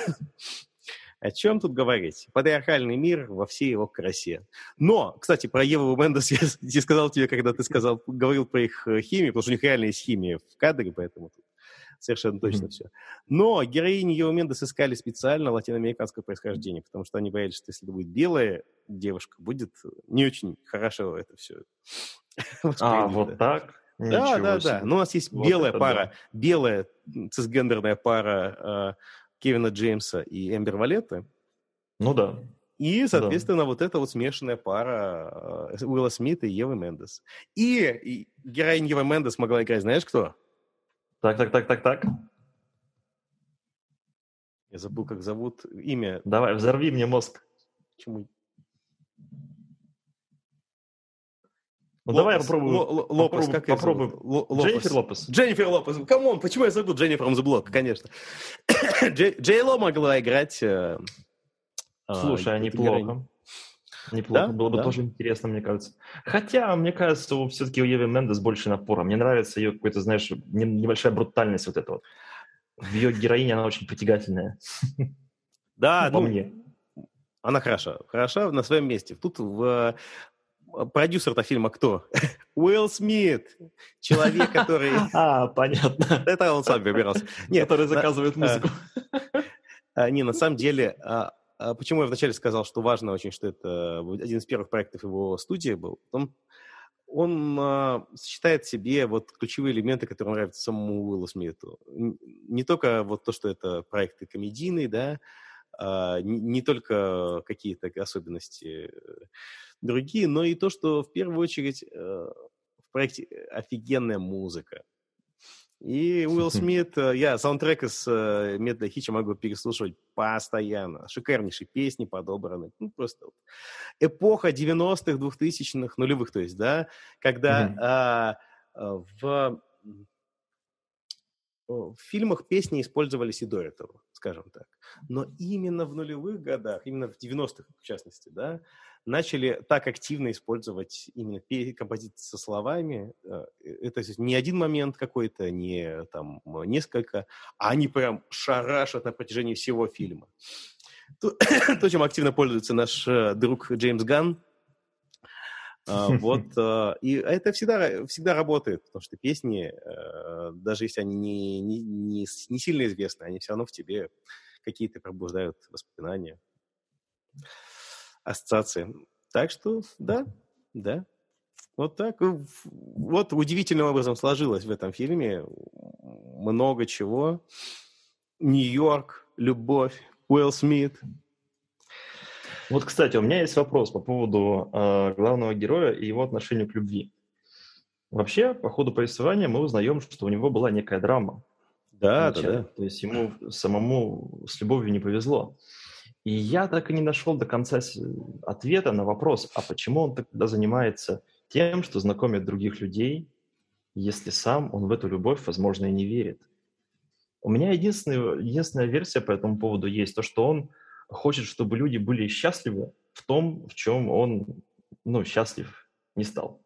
о чем тут говорить? Патриархальный мир во всей его красе. Но, кстати, про Еву Мендес я, я сказал тебе, когда ты сказал, говорил про их э, химию, потому что у них реально есть химия в кадре, поэтому совершенно точно все. Но героини Евы Мендес искали специально латиноамериканского происхождения, потому что они боялись, что если это будет белая девушка, будет не очень хорошо это все. [laughs]
А, вот так?
Да, да, да. Но у нас есть белая пара, белая цисгендерная пара э, Кевина Джеймса и Эмбер Валетты.
Ну да.
И, соответственно, да. вот эта вот смешанная пара э, Уилла Смита и Евы Мендес. И, и героинь Евы Мендес могла играть, знаешь кто?
Так, так, так, так, так.
Я забыл, как зовут имя.
Давай, взорви мне мозг.
Почему?
Ну, давай я попробую. Л-
Лопес, как попробую.
Лопес. Дженнифер Лопес.
Дженнифер Лопес. Come on, почему я забыл Jenny from the Block, конечно. [coughs] Джей Ло могла играть... Э,
а, Слушай, а, неплохо. Неплохо. Да? Было бы да? тоже интересно, мне кажется. Хотя, мне кажется, все-таки у Евы Мендес больше напора. Мне нравится ее какой-то, знаешь, небольшая брутальность вот эта вот. В ее героине она очень притягательная.
Да, ну, мне. Она хороша. Хороша на своем месте. Тут в а, продюсер-то фильма кто? [laughs] Уилл Смит, человек, который... [laughs]
А, понятно.
Это он сам выбирался.
Нет, который заказывает [laughs] а, музыку.
Не, на самом деле, почему я вначале сказал, что важно очень, что это один из первых проектов его студии был, он, он сочетает в себе вот ключевые элементы, которые нравятся самому Уиллу Смиту. Не только вот то, что это проекты комедийные, да, не только какие-то особенности другие, но и то, что в первую очередь э, в проекте офигенная музыка. И Уилл Смит, э, я саундтрек из э, Медля Хича могу переслушивать постоянно. Шикарнейшие песни подобраны. Ну, просто вот. эпоха 90-х, 2000-х, нулевых, то есть, да, когда mm-hmm. а, в, в фильмах песни использовались и до этого, скажем так. Но именно в нулевых годах, именно в 90-х, в частности, да, начали так активно использовать именно композиции со словами. Э, это не один момент какой-то, не там несколько, а они прям шарашат на протяжении всего фильма. То, [coughs] то чем активно пользуется наш э, друг Джеймс Ганн, а, вот, э, [laughs] и это всегда, всегда работает, потому что песни, даже если они не, не, не, не сильно известны, они все равно в тебе какие-то пробуждают воспоминания ассоциации. Так что, да, да. Вот так. Вот удивительным образом сложилось в этом фильме. Много чего. Нью-Йорк, любовь, Уилл Смит.
Вот, кстати, у меня есть вопрос по поводу э, главного героя и его отношению к любви. Вообще, по ходу повествования мы узнаем, что у него была некая драма.
Да, да, да.
То есть ему самому с любовью не повезло. И я так и не нашел до конца ответа на вопрос, а почему он тогда занимается тем, что знакомит других людей, если сам он в эту любовь, возможно, и не верит. У меня единственная, единственная версия по этому поводу есть, то, что он хочет, чтобы люди были счастливы в том, в чем он, ну, счастлив не стал.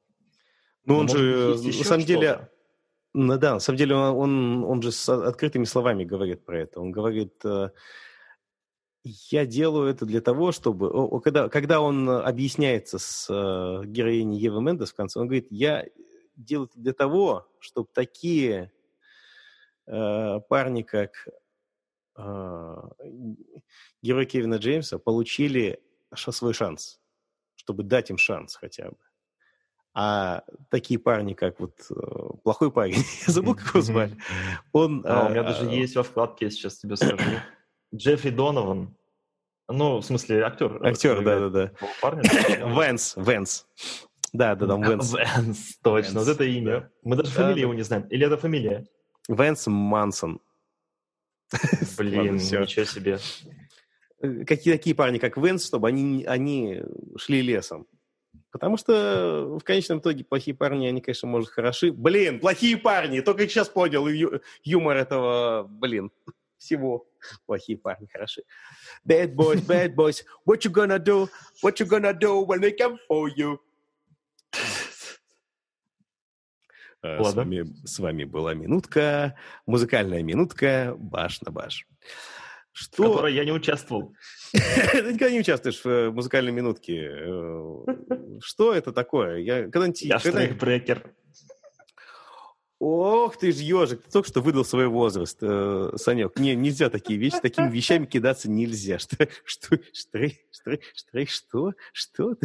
Ну, он же, на самом деле, ну, да, на самом деле он, он, он же с открытыми словами говорит про это. Он говорит, э, я делаю это для того, чтобы... Когда, когда он объясняется с э, героиней Евы Мендес в конце, он говорит, я делаю это для того, чтобы такие э, парни, как а, герои Кевина Джеймса получили свой шанс, чтобы дать им шанс хотя бы. А такие парни, как вот э, плохой парень, [laughs] я забыл, как его звали,
он... А, у меня даже есть во вкладке, я сейчас тебе скажу. Джеффри Донован. Ну, в смысле, актер.
Актер, да-да-да. [laughs] Вэнс, Вэнс. Да, да, там Вэнс.
Вэнс, точно, вот это имя. Мы даже фамилию его не знаем. Или это фамилия?
Вэнс Мансон. [laughs]
Блин, ничего себе.
Э, какие такие парни, как Вэнс, чтобы они, они шли лесом. Потому что в конечном итоге плохие парни, они, конечно, может, хороши. Блин, плохие парни! Только сейчас понял ю- юмор этого, блин, всего. Плохие парни хороши. Bad boys, bad boys, what you gonna do? What you gonna do when they come for you? Ладно. С вами, с вами была минутка, музыкальная минутка, баш на баш.
Что... В которой я не участвовал. [laughs]
Ты никогда не участвуешь в э, музыкальной минутке. Э, что это такое?
Я когда-нибудь... Я штрейхбрекер.
Ох ты ж ежик, ты только что выдал свой возраст, э, Санек. Не, нельзя такие вещи, такими вещами кидаться нельзя. Что, что, штрей, штрей, штрей, что? Что?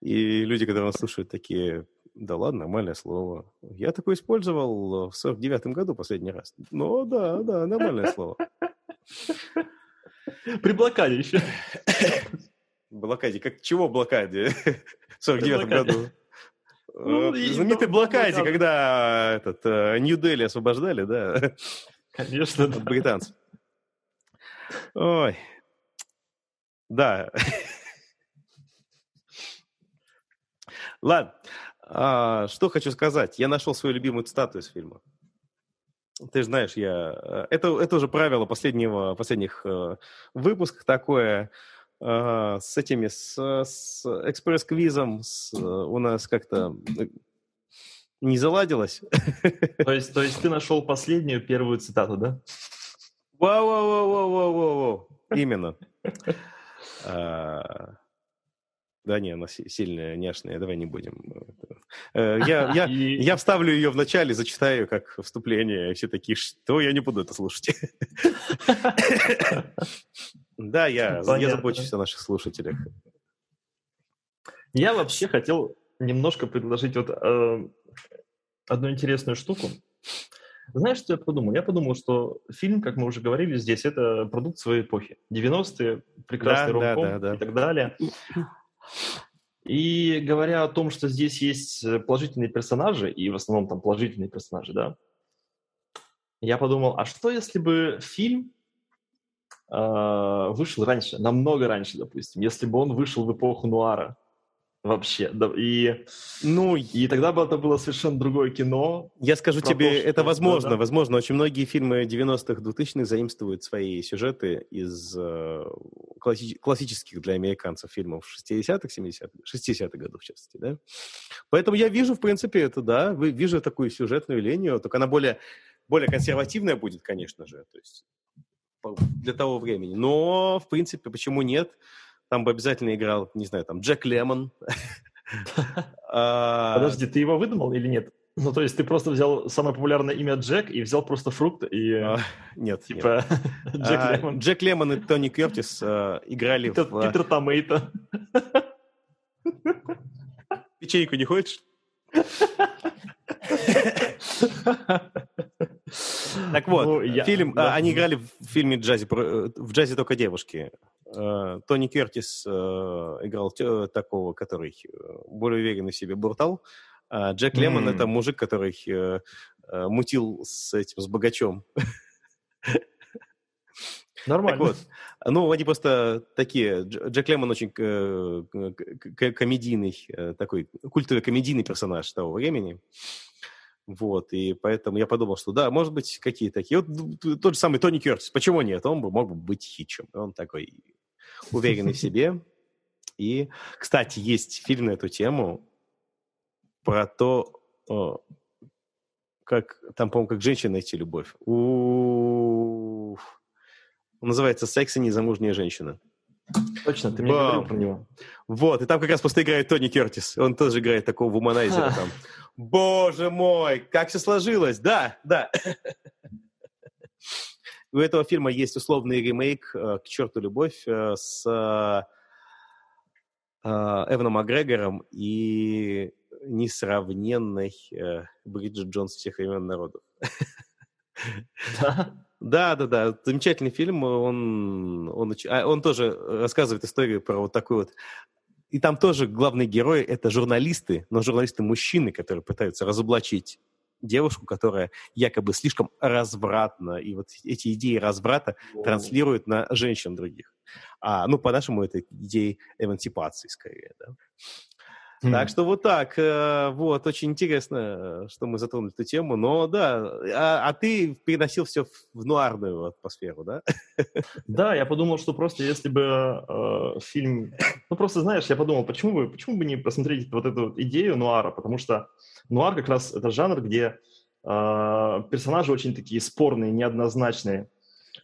И люди, когда нас слушают, такие, да ладно, нормальное слово. Я такое использовал в 49-м году последний раз. Ну да, да, нормальное слово.
При блокаде еще.
Блокаде? Как чего блокаде? В 49-м году. Ну, э, Знаменитый блокаде, когда этот э, Нью-Дели освобождали, да?
Конечно,
да. британцев. Ой. Да. Ладно. А, что хочу сказать. Я нашел свою любимую цитату из фильма. Ты же знаешь, я... Э, это, это уже правило последнего, последних э, выпусков такое. Э, с этими, с, с экспресс-квизом с, э, у нас как-то э, не заладилось.
То есть, то есть ты нашел последнюю первую цитату, да?
Вау-вау-вау-вау-вау-вау. Именно. А, да не, она сильная, няшная, давай не будем. Э, я, я, я вставлю ее в начале, зачитаю как вступление, и все такие, что я не буду это слушать. [laughs] Да, я, я забочусь о наших слушателях.
Я вообще хотел немножко предложить вот э, одну интересную штуку. Знаешь, что я подумал? Я подумал, что фильм, как мы уже говорили здесь, это продукт своей эпохи. 90-е, прекрасный да, ромком да, да, да. и так далее. И говоря о том, что здесь есть э, положительные персонажи, и в основном там положительные персонажи, да, я подумал, а что если бы фильм вышел раньше, намного раньше, допустим, если бы он вышел в эпоху нуара, вообще. И, ну, и тогда бы это было совершенно другое кино.
Я скажу тебе, то, это возможно, да, да. возможно. Очень многие фильмы 90-х, 2000-х заимствуют свои сюжеты из э, класси- классических для американцев фильмов 60-х, 70-х, 60-х годов, в частности, да. Поэтому я вижу, в принципе, это, да, вижу такую сюжетную линию, только она более, более консервативная будет, конечно же, то есть для того времени. Но, в принципе, почему нет? Там бы обязательно играл, не знаю, там Джек Лемон. [laughs]
А, Подожди, ты его выдумал или нет? Ну, то есть ты просто взял самое популярное имя Джек и взял просто фрукт и... А,
нет, типа [laughs] Джек а, Лемон. Джек Лемон и Тони Кертис играли
в... Питер Томейто.
Печеньку не хочешь? [laughs] Так вот, ну, я, фильм, да. они играли в фильме «Джазе», в «Джазе только девушки». Э, Тони Кертис э, играл такого, который э, более уверенный в себе буртал, а Джек Лемон mm. это мужик, который мутил с этим, с богачом.
Нормально.
Так вот, ну, они просто такие... Джек Лемон очень комедийный, такой культовый комедийный персонаж того времени. Вот, и поэтому я подумал, что да, может быть, какие такие. Вот тот же самый Тони Кертис, почему нет? Он бы мог бы быть хитчем. Он такой уверенный в себе. И, кстати, есть фильм на эту тему про то, как там, по-моему, как женщина найти любовь. У Он называется «Секс и незамужняя женщина».
Точно, ты мне Бам. говорил про него.
Вот, и там как раз просто играет Тони Кертис. Он тоже играет такого вуманайзера [laughs] там. Боже мой, как все сложилось. Да, да. У этого фильма есть условный ремейк «К черту любовь» с Эваном Макгрегором и несравненной Бриджит Джонс всех времен народов. Да? Да, да, да. Замечательный фильм. Он, он, а, он тоже рассказывает историю про вот такой вот и там тоже главные герои — это журналисты, но журналисты-мужчины, которые пытаются разоблачить девушку, которая якобы слишком развратна, и вот эти идеи разврата О. транслируют на женщин других. А, ну, по-нашему, это идеи эмансипации, скорее, да. Так что вот так. Э, вот, очень интересно, что мы затронули эту тему. Но да, а, а ты переносил все в нуарную атмосферу, да?
Да, я подумал, что просто если бы э, фильм... [coughs] Ну, просто, знаешь, я подумал, почему бы, почему бы не посмотреть вот эту вот идею нуара? Потому что нуар как раз это жанр, где э, персонажи очень такие спорные, неоднозначные.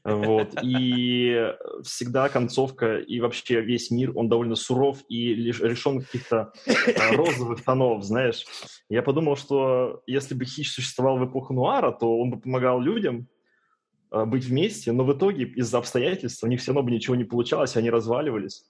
Вот. И всегда концовка и вообще весь мир, он довольно суров и решен каких-то а, розовых тонов, знаешь. Я подумал, что если бы Хич существовал в эпоху нуара, то он бы помогал людям а, быть вместе, но в итоге из-за обстоятельств у них все равно бы ничего не получалось, они разваливались.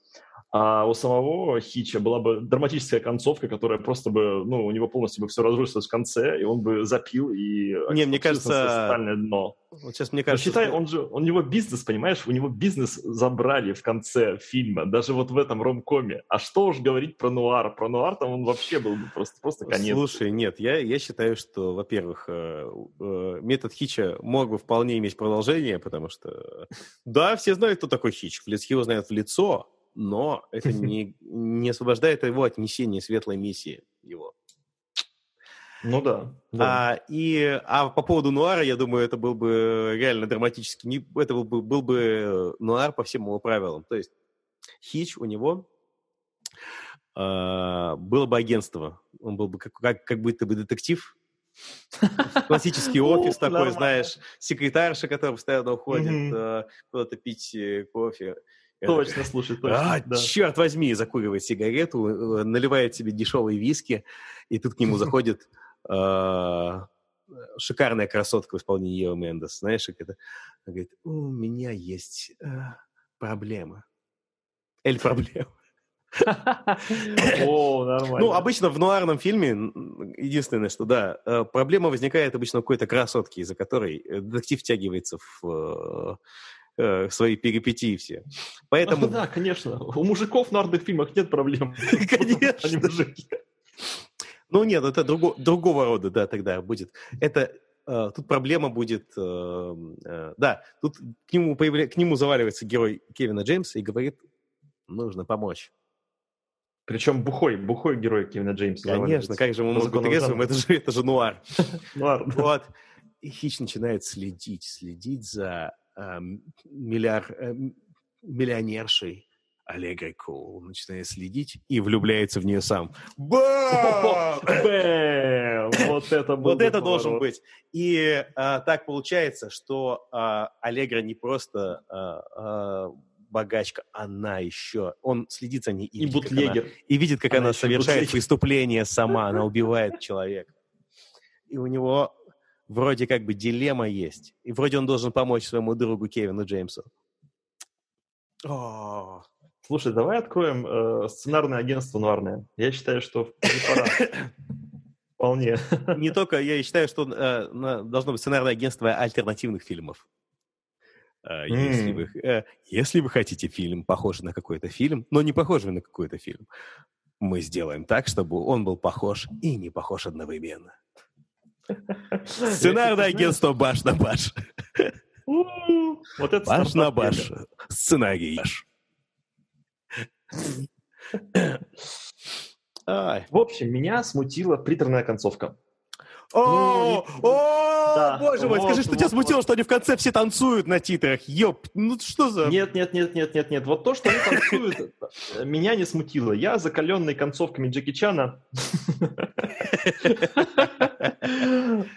А у самого Хича была бы драматическая концовка, которая просто бы, ну, у него полностью бы все разрушилось в конце, и он бы запил и...
Не, мне кажется...
Социальное дно.
Вот сейчас мне кажется...
Но считай, он же, у него бизнес, понимаешь, у него бизнес забрали в конце фильма, даже вот в этом ромкоме. А что уж говорить про нуар? Про нуар там он вообще был бы просто, просто конец.
Слушай, нет, я, я считаю, что, во-первых, э, э, метод Хича мог бы вполне иметь продолжение, потому что, да, все знают, кто такой Хич. Его знают в лицо, но это не, не освобождает его от несения светлой миссии его.
Ну да.
да. А, и, а по поводу нуара, я думаю, это был бы реально драматически, не, это был бы, был бы нуар по всем его правилам. То есть Хич у него э, было бы агентство, он был бы как, как, как будто бы детектив, [laughs] классический офис такой, знаешь, секретарша, которая постоянно уходит э, куда-то пить э, кофе.
Точно, слушай, точно.
А, да. черт возьми, закуривает сигарету, э, наливает себе дешевые виски, и тут к нему [laughs] заходит а, шикарная красотка в исполнении Евы Мендес, знаешь, как это? Она говорит, у меня есть э, проблема. Эль проблема. [laughs]
О, нормально.
Ну, обычно в нуарном фильме единственное, что да, э, проблема возникает обычно у какой-то красотки, из-за которой детектив втягивается в э, свои перипетии все. Поэтому...
да, конечно. У мужиков в нардных фильмах нет проблем. [laughs]
Конечно. Ну нет, это друго, другого рода, да, тогда будет. Это э, тут проблема будет, э, э, да, тут к нему, появля... к нему заваливается герой Кевина Джеймса и говорит, нужно помочь.
Причем бухой, бухой герой Кевина Джеймса.
Конечно, как же может быть трезвым, это же, это же нуар. [laughs] нуар Вот. И Хич начинает следить, следить за миллиар, э, миллионершей Олегой Коул. Начинает следить и влюбляется в нее сам. [laughs]
Вот это
Вот это должен быть. И а, так получается, что а, Аллегра не просто а, богачка, она еще... Он следит за ней и,
и видит, бутлегер.
Как она, и видит, как она, она совершает бутлегер. преступление сама. Она [laughs] убивает человека. И у него вроде как бы дилемма есть. И вроде он должен помочь своему другу Кевину Джеймсу.
О. Слушай, давай откроем э, сценарное агентство нуарное. Я считаю, что пора. [laughs] Вполне.
Не только, я считаю, что э, должно быть сценарное агентство альтернативных фильмов. Э, если, вы, э, если вы хотите фильм, похожий на какой-то фильм, но не похожий на какой-то фильм, мы сделаем так, чтобы он был похож и не похож одновременно. Сценарное агентство баш на баш. Вот это баш на баш. Сценарий баш.
В общем, меня смутила приторная концовка.
О, ну, о, боже мой, скажи, что тебя смутило, что они в конце все танцуют на титрах. Ёп, ну что за...
Нет, нет, нет, нет, нет, нет. Вот то, что они танцуют, меня не смутило. Я закаленный концовками Джеки Чана.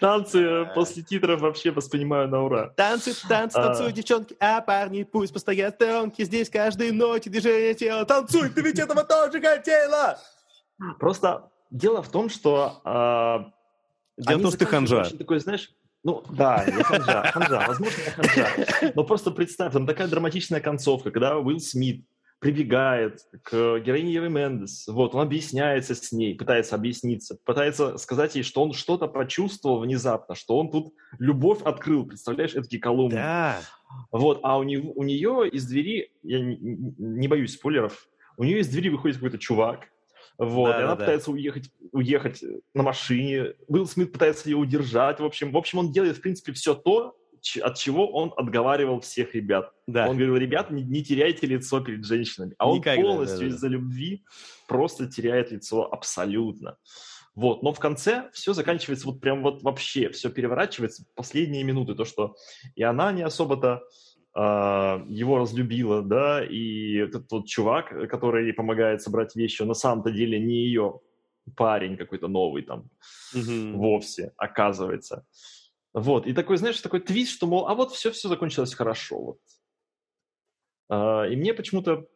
Танцы после титров вообще воспринимаю на ура.
Танцы, танцы, а. танцуют девчонки, а парни пусть постоят сторонки. Здесь каждой ноте движение тела. Танцуй, ты ведь этого тоже хотела!
Просто дело в том, что а,
Дело в том, что ты ханжа.
Такой, знаешь, Ну, да, я ханжа, ханжа, возможно, я ханжа. Но просто представь, там такая драматичная концовка, когда Уилл Смит прибегает к героине Евы Мендес, вот, он объясняется с ней, пытается объясниться, пытается сказать ей, что он что-то почувствовал внезапно, что он тут любовь открыл, представляешь, это Колумб.
Да.
Вот, а у, него, у нее из двери, я не, не боюсь спойлеров, у нее из двери выходит какой-то чувак, вот, да, и она да, пытается уехать, уехать на машине. Уилл Смит пытается ее удержать. В общем, в общем, он делает, в принципе, все то, от чего он отговаривал всех ребят. Да. Он говорил, ребят, не, не теряйте лицо перед женщинами. А Никогда, он полностью да, да. из-за любви просто теряет лицо абсолютно. Вот, но в конце все заканчивается вот прям вот вообще, все переворачивается последние минуты, то, что и она не особо-то э, его разлюбила, да, и этот вот чувак, который ей помогает собрать вещи, на самом-то деле не ее парень какой-то новый там mm-hmm. вовсе, оказывается. Вот, и такой, знаешь, такой твист, что, мол, а вот все-все закончилось хорошо. Вот. А, и мне почему-то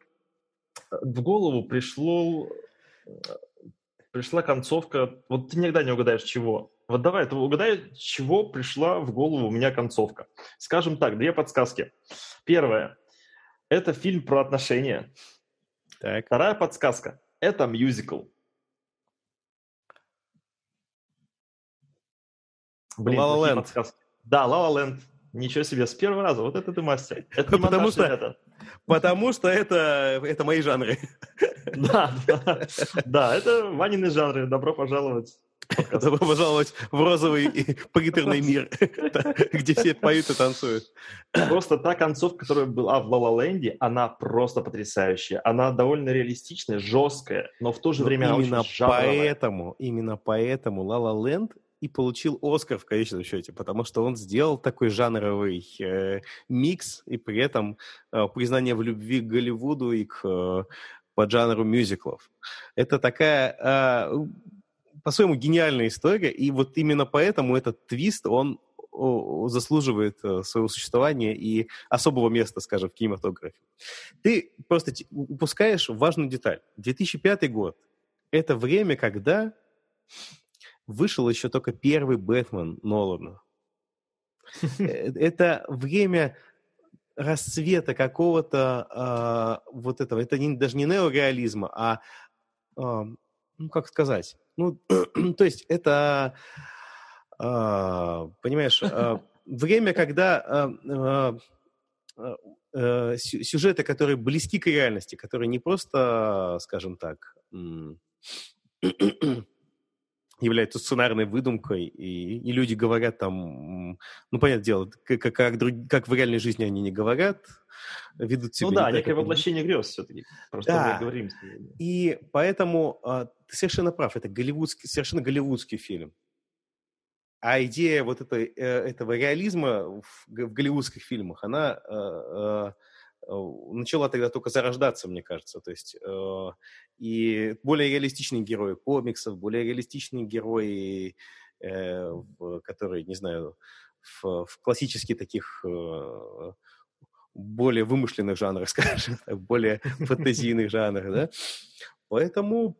в голову пришло, пришла концовка, вот ты никогда не угадаешь чего. Вот давай, ты угадай, чего пришла в голову у меня концовка. Скажем так, две подсказки. Первое. Это фильм про отношения. Так. Вторая подсказка. Это мюзикл. Блин, La La Land. Да, La La Land. Ничего себе, с первого раза. Вот это ты мастер. Это
не [laughs] потому что, это. Потому что это, это мои жанры. [laughs]
Да, да, да, это Ванины жанры. Добро пожаловать.
Добро пожаловать в розовый и приторный мир, где все поют и танцуют.
Просто та концовка, которая была в Ла Ленде, она просто потрясающая. Она довольно реалистичная, жесткая, но в то же время
именно поэтому, именно поэтому La Land и получил Оскар в конечном счете, потому что он сделал такой жанровый э, микс и при этом э, признание в любви к Голливуду и к э, поджанру мюзиклов. Это такая э, по-своему гениальная история, и вот именно поэтому этот твист, он заслуживает э, своего существования и особого места, скажем, в кинематографе. Ты просто упускаешь важную деталь. 2005 год — это время, когда вышел еще только первый Бэтмен Нолана. Э, это время расцвета какого-то э, вот этого, это даже не неореализма, а, ну, как сказать, ну, [clears throat] то есть это, э, понимаешь, э, время, когда э, э, сюжеты, которые близки к реальности, которые не просто, скажем так, является сценарной выдумкой, и, и люди говорят там, ну, понятное дело, как, как, как, как в реальной жизни они не говорят, ведут себя...
Ну да, некое воплощение грез все-таки, просто да. мы говорим.
И поэтому а, ты совершенно прав, это голливудский, совершенно голливудский фильм. А идея вот этой, э, этого реализма в, в голливудских фильмах, она э, Э, начала тогда только зарождаться, мне кажется. То есть э, и более реалистичные герои комиксов, более реалистичные герои, э, которые, не знаю, в, в классических таких э, более вымышленных жанрах, [laughs] скажем так, более фантазийных жанрах, да. Поэтому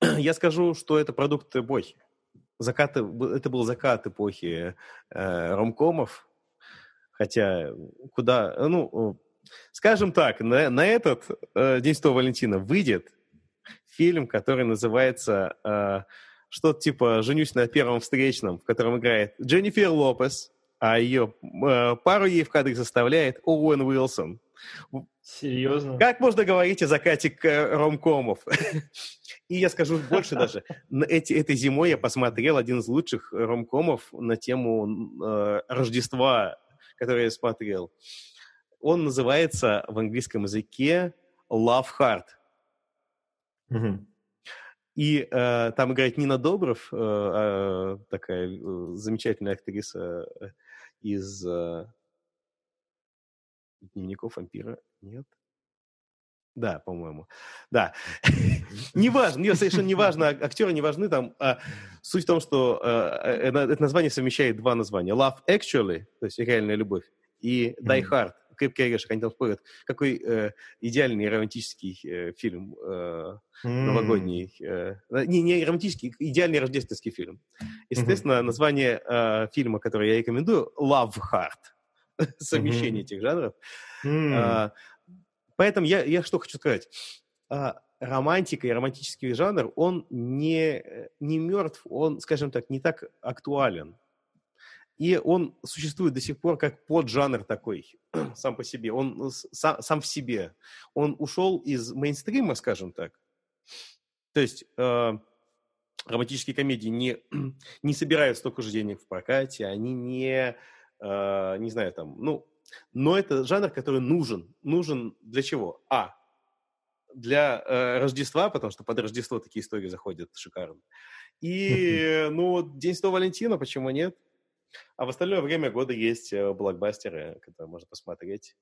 [clears throat] я скажу, что это продукт эпохи. Закаты, это был закат эпохи э, ромкомов, Хотя куда, ну, скажем так, на, на этот э, День Святого Валентина выйдет фильм, который называется э, что-то типа «Женюсь на первом встречном», в котором играет Дженнифер Лопес, а ее э, пару ей в кадре составляет Оуэн Уилсон.
Серьезно?
Как можно говорить о закате э, ромкомов? [laughs] И я скажу больше даже. Эти, этой зимой я посмотрел один из лучших ромкомов на тему э, Рождества который я смотрел, он называется в английском языке Love Heart. Mm-hmm. И э, там играет Нина Добров, э, э, такая э, замечательная актриса э, из э, дневников вампира. Нет? Да, по-моему. Да. [laughs] неважно, нет, совершенно неважно, актеры не важны там. А суть в том, что э, э это название совмещает два названия. Love Actually, то есть реальная любовь, и Die Hard, «Крепкий орешек», они там спорят, какой э, идеальный романтический э, фильм э, новогодний. Э, не, не романтический, идеальный рождественский фильм. Естественно, название э, фильма, который я рекомендую, «Love Heart». [laughs] Совмещение этих жанров. А, поэтому я, я что хочу сказать. А, романтика и романтический жанр, он не, не мертв, он, скажем так, не так актуален. И он существует до сих пор как поджанр такой, [clears throat] сам по себе. Он сам, сам в себе. Он ушел из мейнстрима, скажем так. То есть э, романтические комедии не, [clears throat] не собирают столько же денег в прокате, они не, э, не знаю, там, ну, но это жанр, который нужен. Нужен для чего? А, для э, Рождества, потому что под Рождество такие истории заходят шикарно. И, ну, День Святого Валентина, почему нет? А в остальное время года есть э, блокбастеры, которые можно посмотреть.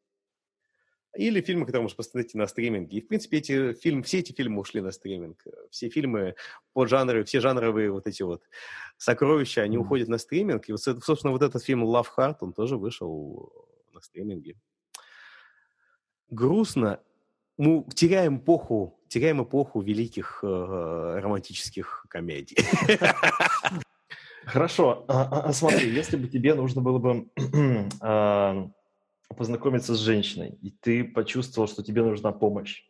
Или фильмы, которые можно посмотреть на стриминге. И, в принципе, эти фильмы, все эти фильмы ушли на стриминг. Все фильмы по жанру, все жанровые вот эти вот сокровища, они mm. уходят на стриминг. И, вот, собственно, вот этот фильм «Love Heart», он тоже вышел на стриминге. Грустно. Мы теряем эпоху, теряем эпоху великих э, романтических комедий.
Хорошо. А, а, а, смотри, если бы тебе нужно было бы [clears throat] познакомиться с женщиной, и ты почувствовал, что тебе нужна помощь,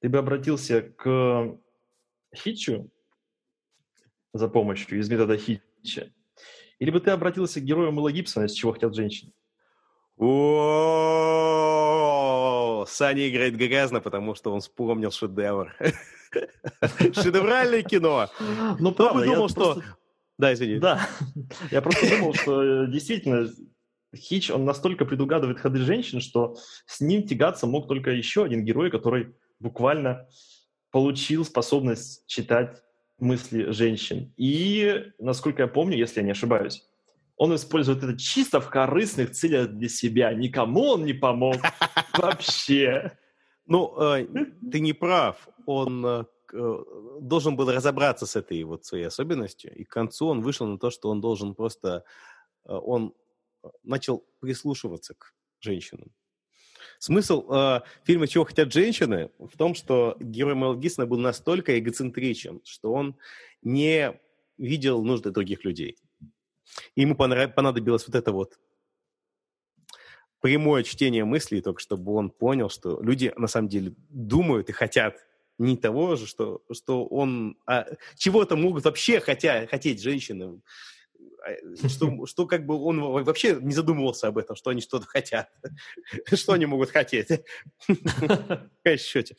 ты бы обратился к Хитчу за помощью из метода Хитча, или бы ты обратился к герою Мэла Гибсона, из чего хотят женщины?
О, Саня играет грязно, потому что он вспомнил шедевр. Шедевральное кино.
Ну, правда, думал, что да, извини. Да, я просто думал, что действительно Хич, он настолько предугадывает ходы женщин, что с ним тягаться мог только еще один герой, который буквально получил способность читать мысли женщин. И, насколько я помню, если я не ошибаюсь, он использует это чисто в корыстных целях для себя. Никому он не помог [laughs] вообще.
Ну, э, ты не прав. Он э, Э, должен был разобраться с этой вот своей особенностью, и к концу он вышел на то, что он должен просто, он начал прислушиваться к женщинам. Смысл э, фильма «Чего хотят женщины» в том, что герой Мэл Гибсона был настолько эгоцентричен, что он не видел нужды других людей. И ему понадобилось вот это вот прямое чтение мыслей, только чтобы он понял, что люди на самом деле думают и хотят не того же, что, что он... А, чего-то могут вообще хотя, хотеть женщины. А, что, что как бы он вообще не задумывался об этом, что они что-то хотят. [laughs] Что они могут хотеть. В счете.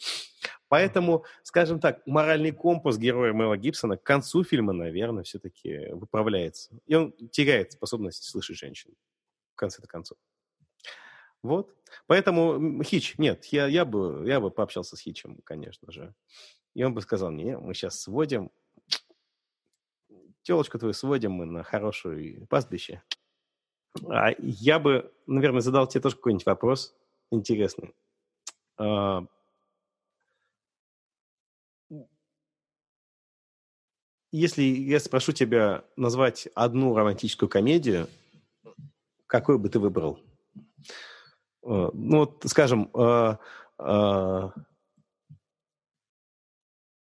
Поэтому, скажем так, моральный компас героя Мэла Гибсона к концу фильма, наверное, все-таки выправляется. И он теряет способность слышать женщин. В конце-то концов. Вот. Поэтому Хич, нет, я, я, бы, я бы пообщался с Хичем, конечно же. И он бы сказал, не, мы сейчас сводим, телочку твою сводим мы на хорошее пастбище. А я бы, наверное, задал тебе тоже какой-нибудь вопрос интересный. А, если я спрошу тебя назвать одну романтическую комедию, какую бы ты выбрал? Э, ну, вот, скажем, э, э,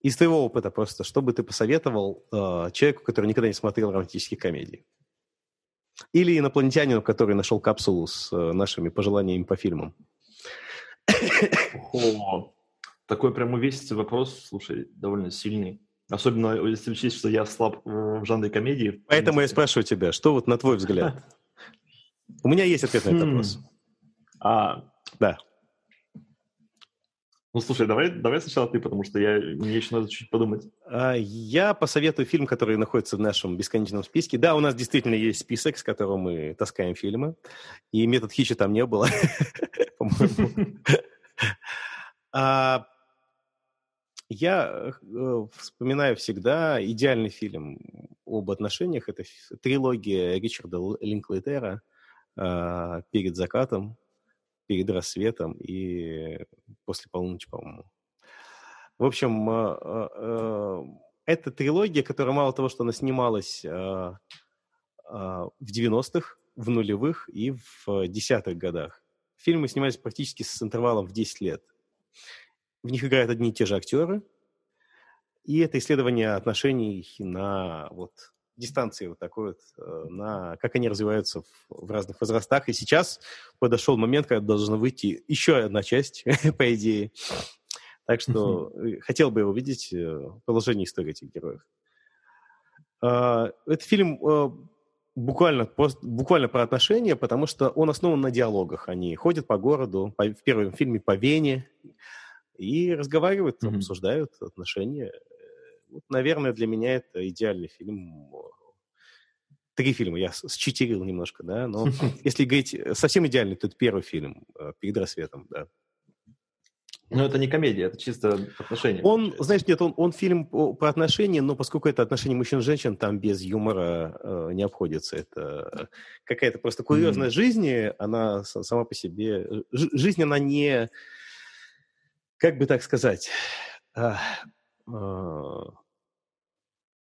из твоего опыта просто, что бы ты посоветовал человеку, который никогда не смотрел романтические комедии? Или инопланетянину, который нашел капсулу с нашими пожеланиями по фильмам?
О, такой прям увесистый вопрос, слушай, довольно сильный. Особенно если учесть, что я слаб в жанре комедии.
Поэтому я спрашиваю тебя, что вот на твой взгляд? [laughs] У меня есть ответ на этот хм. вопрос.
А, да. Ну, слушай, давай, давай сначала ты, потому что я, мне еще надо чуть подумать.
А, я посоветую фильм, который находится в нашем бесконечном списке. Да, у нас действительно есть список, с которым мы таскаем фильмы. И метод Хича там не было, [laughs] по-моему. А, я э, вспоминаю всегда идеальный фильм об отношениях. Это трилогия Ричарда Линклейтера «Перед закатом» перед рассветом и после полуночи, по-моему. В общем, э, э, э, это трилогия, которая мало того, что она снималась в 90-х, в нулевых и в десятых годах. Фильмы снимались практически с интервалом в 10 лет. В них играют одни и те же актеры. И это исследование отношений на вот дистанции вот такой вот, э, на как они развиваются в, в разных возрастах. И сейчас подошел момент, когда должна выйти еще одна часть, [laughs] по идее. Так что uh-huh. хотел бы увидеть э, продолжение истории этих героев. А, этот фильм буквально, просто, буквально про отношения, потому что он основан на диалогах. Они ходят по городу, по, в первом фильме по Вене, и разговаривают, mm-hmm. обсуждают отношения. Вот, наверное, для меня это идеальный фильм. Три фильма, я считерил немножко, да, но [laughs] если говорить совсем идеальный, то это первый фильм э, «Перед рассветом», да.
Ну, это не комедия, это чисто отношения.
Он, знаешь, нет, он, он фильм про отношения, но поскольку это отношения мужчин и женщин, там без юмора э, не обходится. Это какая-то просто курьезная mm-hmm. жизнь, она сама по себе... Ж, жизнь, она не... Как бы так сказать... Э,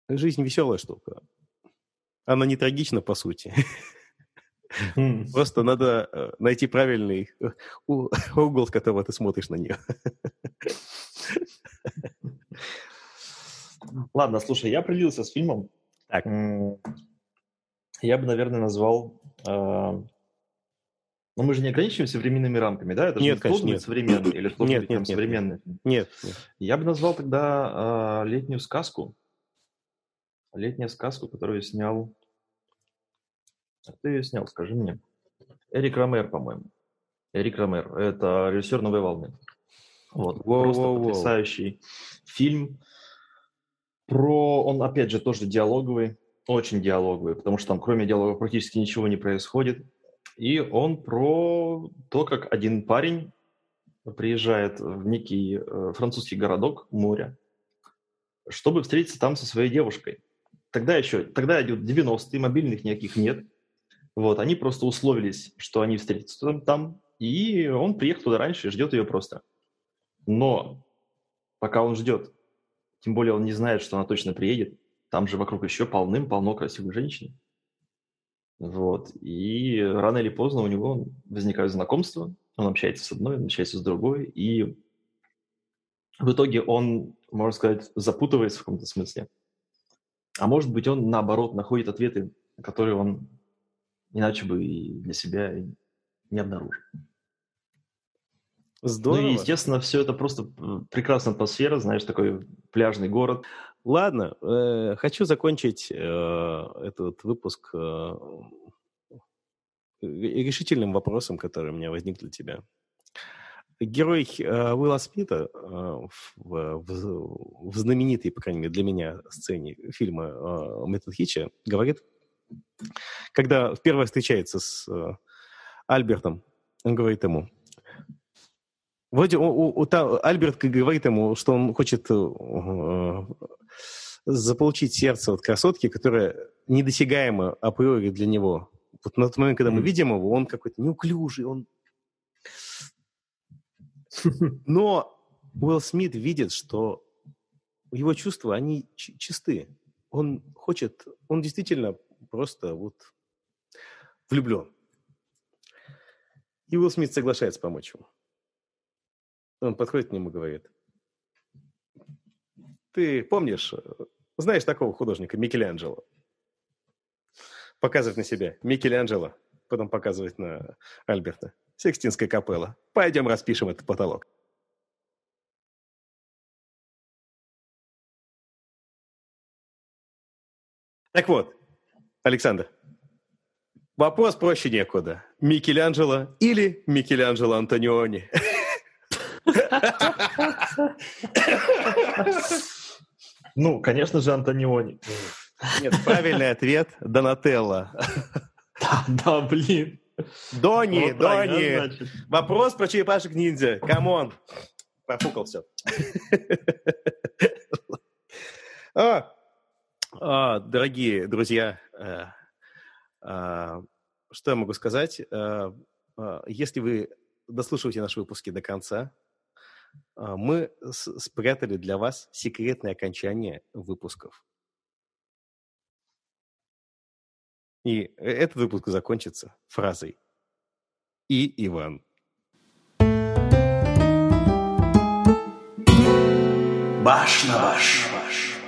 жизнь веселая штука. Она не трагична, по сути. Просто надо э, найти правильный э, угол, с которого ты смотришь на нее.
Ладно, слушай, я определился с фильмом. Так. Я бы, наверное, назвал... Э, но мы же не ограничиваемся временными рамками, да? Это
нет, же
конечно,
нет.
современный или [clears throat]
нет, нет, нет,
современный.
Нет, нет.
Я бы назвал тогда летнюю сказку. Летнюю сказку, которую снял ты ее снял, скажи мне. Эрик Ромер, по-моему. Эрик Ромер. Это режиссер «Новой волны». Вот. Воу, Просто воу, потрясающий воу. фильм. Про... Он, опять же, тоже диалоговый. Очень диалоговый, потому что там кроме диалога практически ничего не происходит. И он про то, как один парень приезжает в некий э, французский городок, море, чтобы встретиться там со своей девушкой. Тогда еще, тогда идет 90-е, мобильных никаких нет. Вот, они просто условились, что они встретятся там, и он приехал туда раньше и ждет ее просто. Но пока он ждет, тем более он не знает, что она точно приедет, там же вокруг еще полным-полно красивых женщин. Вот. И рано или поздно у него возникают знакомства, он общается с одной, он общается с другой, и в итоге он, можно сказать, запутывается в каком-то смысле. А может быть, он, наоборот, находит ответы, которые он Иначе бы и для себя не обнаружил. Здорово. Ну и, естественно, все это просто прекрасная атмосфера, знаешь, такой пляжный город.
Ладно, э, хочу закончить э, этот выпуск э, решительным вопросом, который у меня возник для тебя. Герой э, Уилла Смита э, в, в, в знаменитой, по крайней мере, для меня сцене фильма э, «Метод Хитча» говорит, когда впервые встречается с э, Альбертом, он говорит ему, вроде у, у, у, та, Альберт говорит ему, что он хочет э, э, заполучить сердце от красотки, которая недосягаема априори для него. Вот на тот момент, когда мы видим его, он какой-то неуклюжий, он... [laughs] Но Уилл Смит видит, что его чувства, они чисты. Он хочет, он действительно просто вот влюблен. И Уилл Смит соглашается помочь ему. Он подходит к нему и говорит, ты помнишь, знаешь такого художника Микеланджело? Показывает на себя Микеланджело, потом показывает на Альберта. Секстинская капелла. Пойдем распишем этот потолок. Так вот, Александр, вопрос проще некуда. Микеланджело или Микеланджело Антониони? [laughs]
Ну, конечно же, Антониони.
Нет, правильный ответ – Донателло.
Да, да, блин.
Дони, вот Дони. Да, Вопрос про черепашек ниндзя. Come on. Профукал все. А, а, дорогие друзья, э, а, что я могу сказать? Э, а, если вы дослушиваете наши выпуски до конца, а, мы спрятали для вас секретное окончание выпусков. И э, этот выпуск закончится фразой «И Иван». Баш на баш. баш, баш.